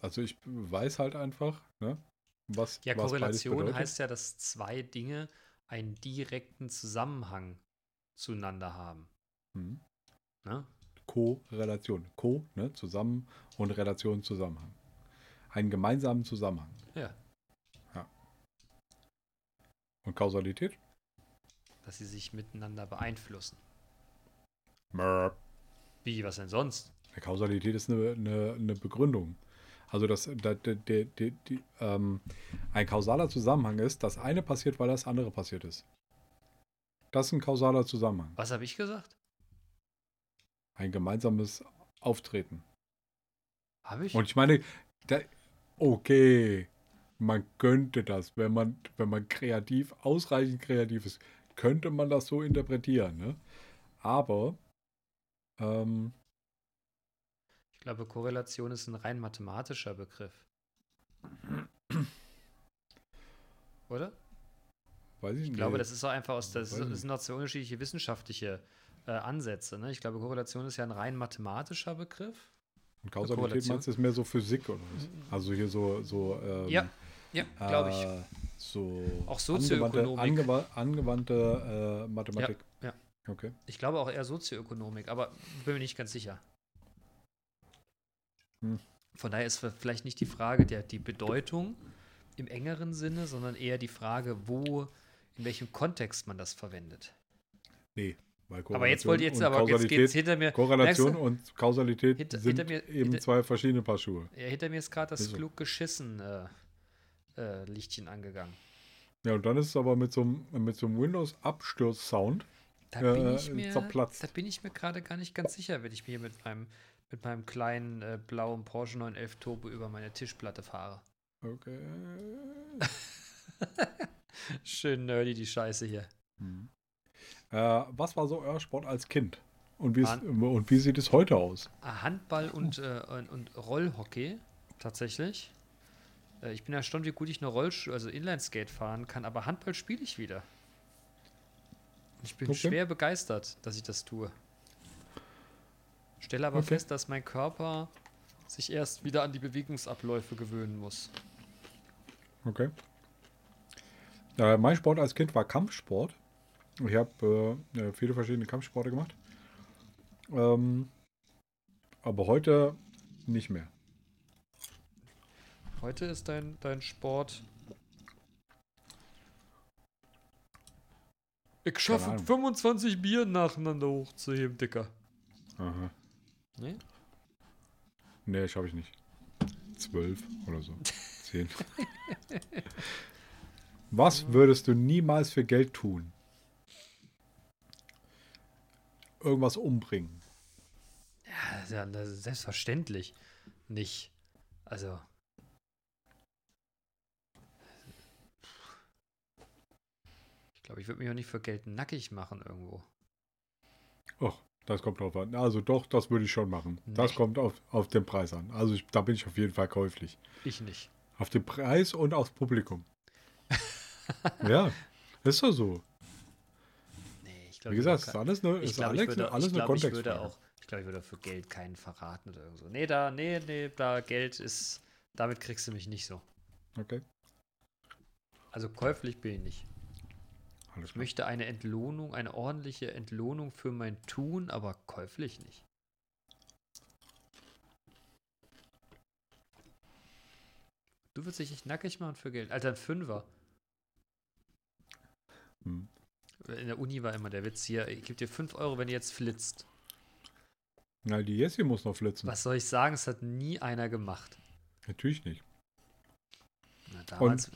Also ich weiß halt einfach, ne, was, Ja, was Korrelation heißt ja, dass zwei Dinge einen direkten Zusammenhang zueinander haben. Hm. Ne? Korrelation. Co, ne, zusammen und Relation, Zusammenhang. Einen gemeinsamen Zusammenhang. Ja. Und Kausalität? Dass sie sich miteinander beeinflussen. Wie, was denn sonst? Eine Kausalität ist eine, eine, eine Begründung. Also das, da, da, die, die, die, ähm, ein kausaler Zusammenhang ist, das eine passiert, weil das andere passiert ist. Das ist ein kausaler Zusammenhang. Was habe ich gesagt? Ein gemeinsames Auftreten. Habe ich? Und ich meine, da, okay, man könnte das, wenn man, wenn man kreativ, ausreichend kreativ ist, könnte man das so interpretieren. Ne? Aber ähm, ich glaube, Korrelation ist ein rein mathematischer Begriff. Oder? weiß ich, Ich nicht. glaube, das ist auch einfach aus, das, das sind auch zwei unterschiedliche wissenschaftliche äh, Ansätze. Ne? Ich glaube, Korrelation ist ja ein rein mathematischer Begriff. Und Kausalität meinst du, ist mehr so Physik oder was? Also hier so, so ähm, Ja, ja, glaube ich. äh, so Auch angewandte, Sozioökonomik. angewa angewandte äh, Mathematik. ja. Okay. Ich glaube auch eher Sozioökonomik, aber bin mir nicht ganz sicher. Hm. Von daher ist vielleicht nicht die Frage der die Bedeutung im engeren Sinne, sondern eher die Frage, wo, in welchem Kontext man das verwendet. Nee. Weil Aber jetzt wollt ihr jetzt, aber jetzt geht's hinter mir. Korrelation und Kausalität Hinter- sind hinter mir- eben hinter- zwei verschiedene Paar Schuhe. Ja, hinter mir ist gerade das so. klug geschissen äh, äh, Lichtchen angegangen. Ja, und dann ist es aber mit so mit so einem Windows-Absturz-Sound. Da Äh, bin ich mir, zerplatzt. da bin ich mir gerade gar nicht ganz sicher, wenn ich mir mit meinem, mit meinem kleinen äh, blauen Porsche 911 Turbo über meine Tischplatte fahre. Okay. Schön nerdy die Scheiße hier. Hm. Äh, was war so euer Sport als Kind? Und wie, ist, und wie sieht es heute aus? Ah, Handball und, äh, und, und Rollhockey tatsächlich. Äh, ich bin erstaunt, wie gut ich nur Rollschuh, also Inlineskate fahren kann, aber Handball spiele ich wieder. Ich bin Okay. schwer begeistert, dass ich das tue. Stelle aber Okay. fest, dass mein Körper sich erst wieder an die Bewegungsabläufe gewöhnen muss. Okay. Äh, mein Sport als Kind war Kampfsport. Ich habe äh, äh, viele verschiedene Kampfsporte gemacht. Ähm, aber heute nicht mehr. Heute ist dein, dein Sport. Ich schaffe Ahnung. 25 Bier nacheinander hochzuheben, Dicker. Aha. Nee? Nee, schaffe ich nicht. Zwölf oder so. Zehn. Was würdest du niemals für Geld tun? Irgendwas umbringen. Ja, das ist ja das ist selbstverständlich nicht. Also. Ich glaube, ich würde mich auch nicht für Geld nackig machen irgendwo. Och, das kommt drauf an. Also doch, das würde ich schon machen. Das Nee. kommt auf, auf den Preis an. Also ich, da bin ich auf jeden Fall käuflich. Ich nicht. Auf den Preis und aufs Publikum. ja, ist doch so. Nee, ich glaube, Wie gesagt, ist alles eine, ich ist glaube, ich Alex, würde, alles ich eine glaube, ich würde Kontextfrage. auch, ich glaube, ich würde für Geld keinen verraten oder so. Nee, da, nee, nee, da Geld ist, damit kriegst du mich nicht so. Okay, Also käuflich bin ich nicht. Ich möchte eine Entlohnung, eine ordentliche Entlohnung für mein Tun, aber käuflich nicht. Du würdest dich nicht nackig machen für Geld. Alter, ein Fünfer. Hm. In der Uni war immer der Witz hier, ich gebe dir 5 Euro, wenn ihr jetzt flitzt. Na, die Jessie muss noch flitzen. Was soll ich sagen? Es hat nie einer gemacht. Natürlich nicht. Na, damals,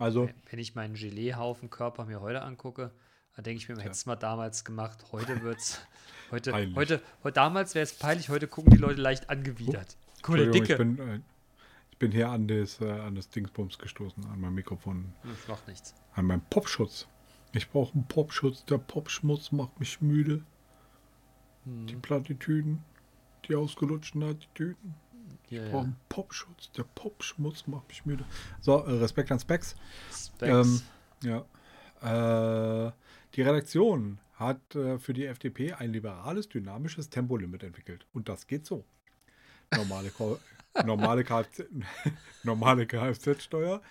Also, wenn ich meinen Geleehaufen-Körper mir heute angucke, dann denke ich mir, Tja. hätte es mal damals gemacht. Heute wird's. Heute, Peinlich. heute, heute, damals wäre es peinlich, heute gucken die Leute leicht angewidert. Guck mal, der Dicke. ich bin, äh, ich bin hier an das, äh, an das Dingsbums gestoßen, an mein Mikrofon, Das macht nichts. an meinen Popschutz. Ich brauche einen Popschutz. Der Popschmutz macht mich müde. Die Hm. Plattitüden, die ausgelutschten Attitüden. Ja, Ich brauche einen Popschutz. Der Popschmutz macht mich müde. So, äh, Respekt an Specs. Specs. Ähm, ja. Äh, die Redaktion hat äh, für die FDP ein liberales, dynamisches Tempolimit entwickelt. Und das geht so. Normale, normale, Kfz, normale Kfz-Steuer,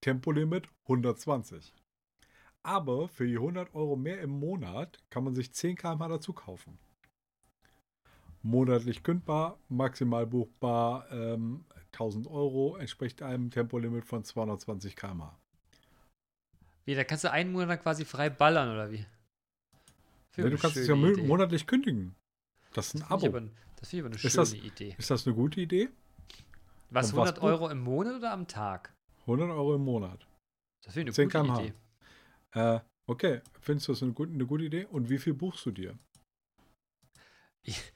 Tempolimit 120. Aber für die 100 Euro mehr im Monat kann man sich 10 km dazu kaufen. Monatlich kündbar, maximal buchbar ähm, 1000 Euro, entspricht einem Tempolimit von 220 km. Wie, da kannst du einen Monat quasi frei ballern, oder wie? Ja, du kannst es ja Idee. monatlich kündigen. Das ist ein ich Abo. aber, das finde ich aber eine Ist schöne das- Idee. Ist das eine gute Idee? Was, und was 100 buch- Euro im Monat oder am Tag? 100 Euro im Monat. Das finde ich 10 eine gute km/h. Idee. Äh, okay, findest du das eine gute, eine gute Idee? Und wie viel buchst du dir? Ich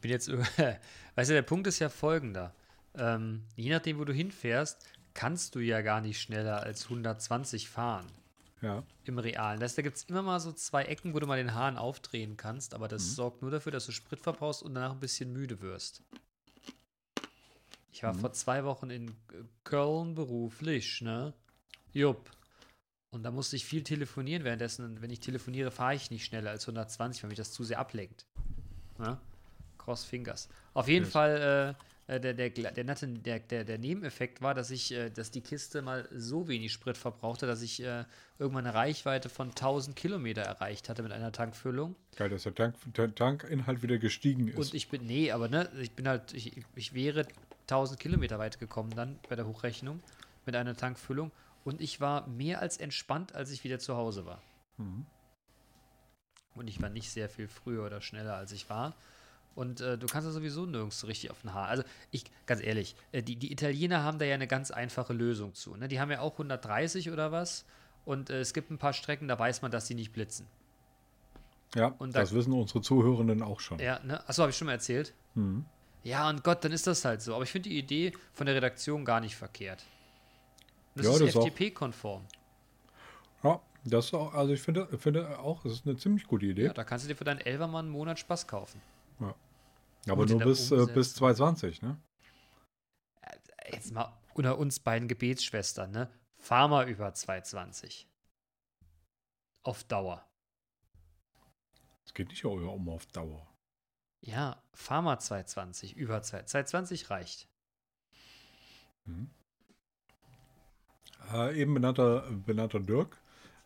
bin jetzt, weißt du, der Punkt ist ja folgender. Ähm, je nachdem, wo du hinfährst, kannst du ja gar nicht schneller als 120 fahren Ja. im Realen. Das, da gibt es immer mal so zwei Ecken, wo du mal den Hahn aufdrehen kannst, aber das Mhm. sorgt nur dafür, dass du Sprit verbrauchst und danach ein bisschen müde wirst. Ich war Mhm. vor zwei Wochen in Köln beruflich, ne? Jupp. Und da musste ich viel telefonieren währenddessen. Und wenn ich telefoniere, fahre ich nicht schneller als 120, weil mich das zu sehr ablenkt. Ne? Cross Fingers. Auf jeden Yes. Fall, äh, äh, der, der, der, der, der, der, der Nebeneffekt war, dass ich, äh, dass die Kiste mal so wenig Sprit verbrauchte, dass ich äh, irgendwann eine Reichweite von 1000 Kilometer erreicht hatte mit einer Tankfüllung. Geil, dass der, Tank, der Tankinhalt wieder gestiegen ist. Und ich bin, nee, aber ne, ich bin halt, ich, ich wäre 1000 Kilometer weit gekommen dann bei der Hochrechnung mit einer Tankfüllung und ich war mehr als entspannt, als ich wieder zu Hause war. Mhm. Und ich war nicht sehr viel früher oder schneller, als ich war. Und äh, du kannst ja sowieso nirgends so richtig auf den Haar. Also ich, ganz ehrlich, äh, die, die Italiener haben da ja eine ganz einfache Lösung zu. Ne? Die haben ja auch 130 oder was. Und äh, es gibt ein paar Strecken, da weiß man, dass die nicht blitzen. ja, und da- das wissen unsere Zuhörenden auch schon. Ja, ne? Achso, habe ich schon mal erzählt. Mhm. Ja, und Gott, dann ist das halt so. Aber ich finde die Idee von der Redaktion gar nicht verkehrt. Das Ja, ist das FDP-konform. Ja, das ist auch, also ich finde, finde auch, es ist eine ziemlich gute Idee. Ja, da kannst du dir für deinen Elvermann einen Monat Spaß kaufen. Aber nur bis, äh, bis Umsetzung. 220, ne? Jetzt mal unter uns beiden Gebetsschwestern, ne? Fahr mal über 220. Auf Dauer. Es geht nicht um auf Dauer. Ja, fahr mal 220, über 2. 220 reicht. Mhm. Äh, eben benannter, benannter Dirk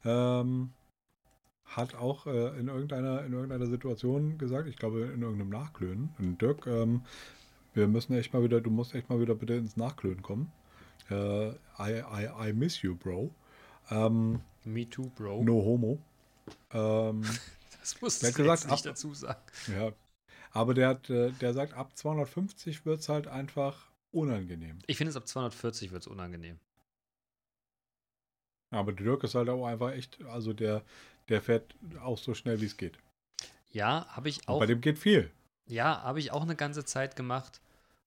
ähm, hat auch äh, in, irgendeiner, in irgendeiner Situation gesagt, ich glaube in irgendeinem Nachklönen, und Dirk, ähm, wir müssen echt mal wieder, du musst echt mal wieder bitte ins Nachklönen kommen. Äh, I, I, I miss you, Bro. Ähm, Me too, Bro. no homo. Ähm, Das musst du gesagt, nicht ab- dazu sagen. ja. Aber der, hat, äh, der sagt, ab 250 wird es halt einfach unangenehm. Ich finde es ab 240 wird es unangenehm. Aber Dirk ist halt auch einfach echt, also der, der fährt auch so schnell, wie es geht. Ja, habe ich Und auch. bei dem geht viel. Ja, habe ich auch eine ganze Zeit gemacht.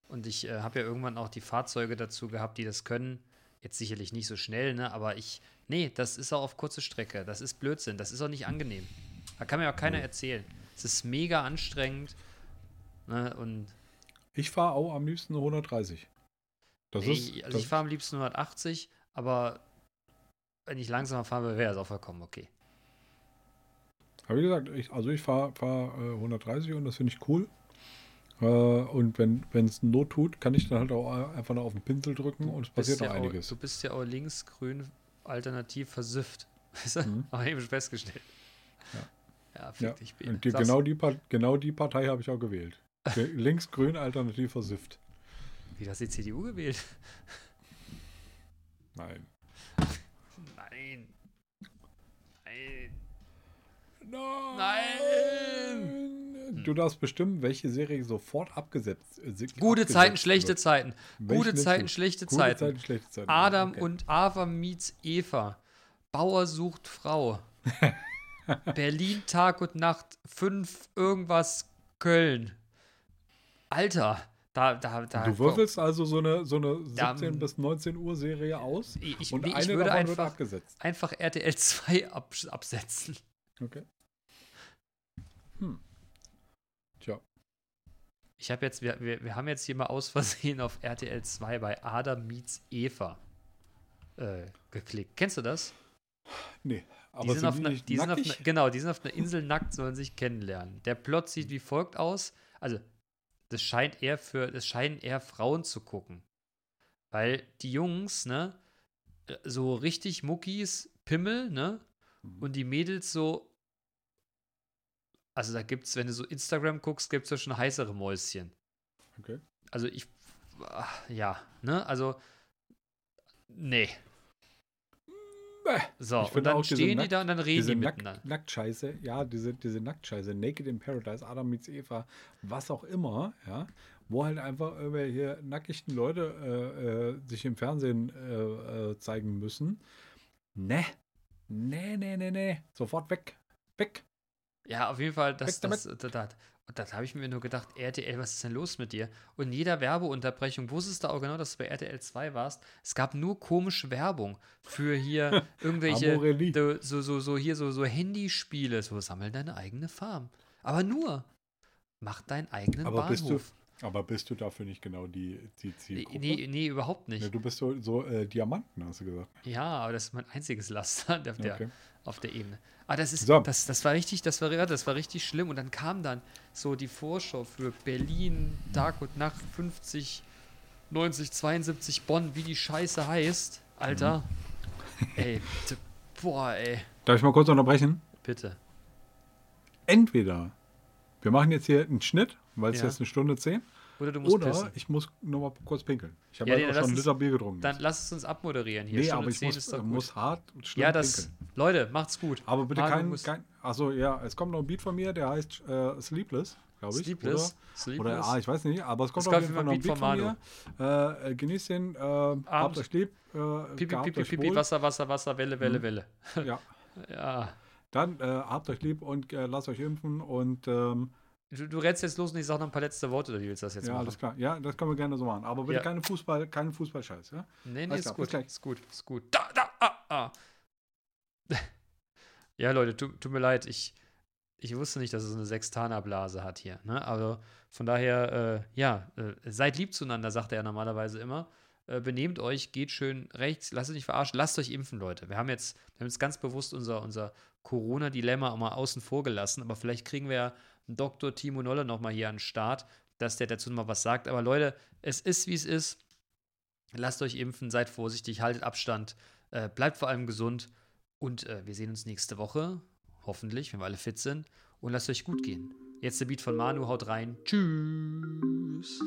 Und ich äh, habe ja irgendwann auch die Fahrzeuge dazu gehabt, die das können. Jetzt sicherlich nicht so schnell, ne? Aber ich. Nee, das ist auch auf kurze Strecke. Das ist Blödsinn. Das ist auch nicht angenehm. Da kann mir auch keiner erzählen. Es ist mega anstrengend. Ne? Und Ich fahre auch am liebsten nur 130. Das nee, ist, also ich fahre am liebsten 180, aber wenn ich langsamer fahren will, wäre das auch vollkommen okay. Aber wie gesagt, ich, also ich fahre fahr, äh, 130 und das finde ich cool. Äh, und wenn es Not tut, kann ich dann halt auch einfach noch auf den Pinsel drücken und es passiert ja einiges. Auch, du bist ja auch linksgrün alternativ versüfft. Weißt du? Mhm. Aber eben festgestellt. Ja, fick Ja, dich, Bene. Und die, genau, die, genau die Partei habe ich auch gewählt. Ge- Links-Grün, alternativ versifft. Wie hast du die CDU gewählt? Nein. Nein. Nein! Du darfst bestimmen, welche Serie sofort abgesetzt äh, se- Gute abgesetzt Zeiten, schlechte wird. Zeiten. Welche Gute Zeiten, schlechte Gute Zeiten. Zeiten, schlechte Zeiten. Adam Okay. und Ava meets Eva. Bauer sucht Frau. Berlin Tag und Nacht 5 irgendwas Köln. Alter, da da da Du würfelst also so eine, so eine Da- 17 bis 19 Uhr Serie aus Ich- ich- und nee, ich eine würde davon wird einfach- abgesetzt. einfach RTL 2 ab, absetzen. Okay. Hm. Tja. Ich habe jetzt, wir, wir, wir haben jetzt hier mal aus Versehen auf RTL 2 bei Adam meets Eva äh, geklickt. Kennst du das? Nee. Die Aber sind, sind auf die nicht die sind auf einer, genau, die sind auf einer Insel nackt, sollen sich kennenlernen. Der Plot sieht wie folgt aus. Also, das scheint eher für, das scheinen eher Frauen zu gucken. Weil die Jungs, ne, äh, so richtig Muckis, Pimmel, ne? Mhm. Und die Mädels so. Also da gibt's, wenn du so Instagram guckst, gibt's ja schon heißere Mäuschen. Okay. Also ich. ah, Ja, ne? Also. Nee. So, Ich und dann stehen die da und dann reden diese die Nack miteinander. Nacktscheiße, ja, diese, diese Nacktscheiße, Naked in Paradise, Adam meets Eva, was auch immer, ja, wo halt einfach irgendwelche nackigen Leute äh, äh, sich im Fernsehen äh, äh, zeigen müssen. Ne, ne, ne, ne, ne, sofort weg, weg. Ja, auf jeden Fall, das, das, das, das, und das habe ich mir nur gedacht, RTL, was ist denn los mit dir? Und in jeder Werbeunterbrechung, wusstest du auch genau, dass du bei RTL 2 warst, es gab nur komische Werbung für hier irgendwelche, so, so, so hier so, so Handyspiele, so sammel deine eigene Farm. Aber nur, mach deinen eigenen Aber Bahnhof. bist du, aber bist du dafür nicht genau die, die Zielgruppe? nee, nee, überhaupt nicht. Ja, du bist so, so äh, Diamanten, hast du gesagt. Ja, aber das ist mein einziges Laster auf der, Okay. auf der Ebene. Ah, das ist, So. das, das war richtig, das war, das war richtig schlimm. Und dann kam dann so die Vorschau für Berlin, Tag und Nacht 50, 90, 72 Bonn, wie die Scheiße heißt. Alter. Mhm. Ey, boah, ey. Darf ich mal kurz unterbrechen? Bitte. Entweder wir machen jetzt hier einen Schnitt, weil es Ja. jetzt eine Stunde zehn, Oder du musst oder pissen. ich muss nur mal kurz pinkeln. Ich habe Ja, halt nee, auch dann schon einen Liter Bier getrunken. Dann lass es uns abmoderieren hier. nee, Stunde aber ich 10 muss, muss hart und schlimm ja, das. pinkeln. Leute, macht's gut. Aber bitte Manu kein, kein. Achso, ja, es kommt noch ein Beat von mir, der heißt äh, Sleepless, glaube ich. Sleepless. Oder, Sleepless. oder ah, ich weiß nicht, aber es kommt Es auf jeden Fall noch ein Beat von, Manu. mir. Äh, äh, genießt den, äh, habt euch lieb, äh, pipi, euch pipi, wohl. Wasser, Wasser, Wasser, Welle, Welle, Welle. Ja, Ja. Dann äh, habt euch lieb und äh, lasst euch impfen und ähm, Du, du rennst jetzt los und ich sag noch ein paar letzte Worte, oder wie willst du das jetzt ja, machen? alles klar. Ja, das können wir gerne so machen. Aber bitte Ja. keine Fußball, keinen Fußballscheiß, ja? Nee, nee, Alles ist klar, gut. Ist gut, ist gut. Da, da, ah, ah. ja, Leute, tu, tut mir leid, ich, ich wusste nicht, dass es eine Sextanerblase hat hier. Ne? Also von daher, äh, ja, äh, seid lieb zueinander, sagt er ja normalerweise immer. Äh, benehmt euch, geht schön rechts, lasst euch nicht verarschen, lasst euch impfen, Leute. Wir haben jetzt, wir haben jetzt ganz bewusst unser, unser Corona-Dilemma mal außen vor gelassen, aber vielleicht kriegen wir ja Dr. Timo Nolle nochmal hier an den Start, dass der dazu nochmal was sagt. Aber Leute, es ist, wie es ist. Lasst euch impfen, seid vorsichtig, haltet Abstand, äh, bleibt vor allem gesund und äh, wir sehen uns nächste Woche, hoffentlich, wenn wir alle fit sind und lasst euch gut gehen. Jetzt der Beat von Manu, haut rein. Tschüss.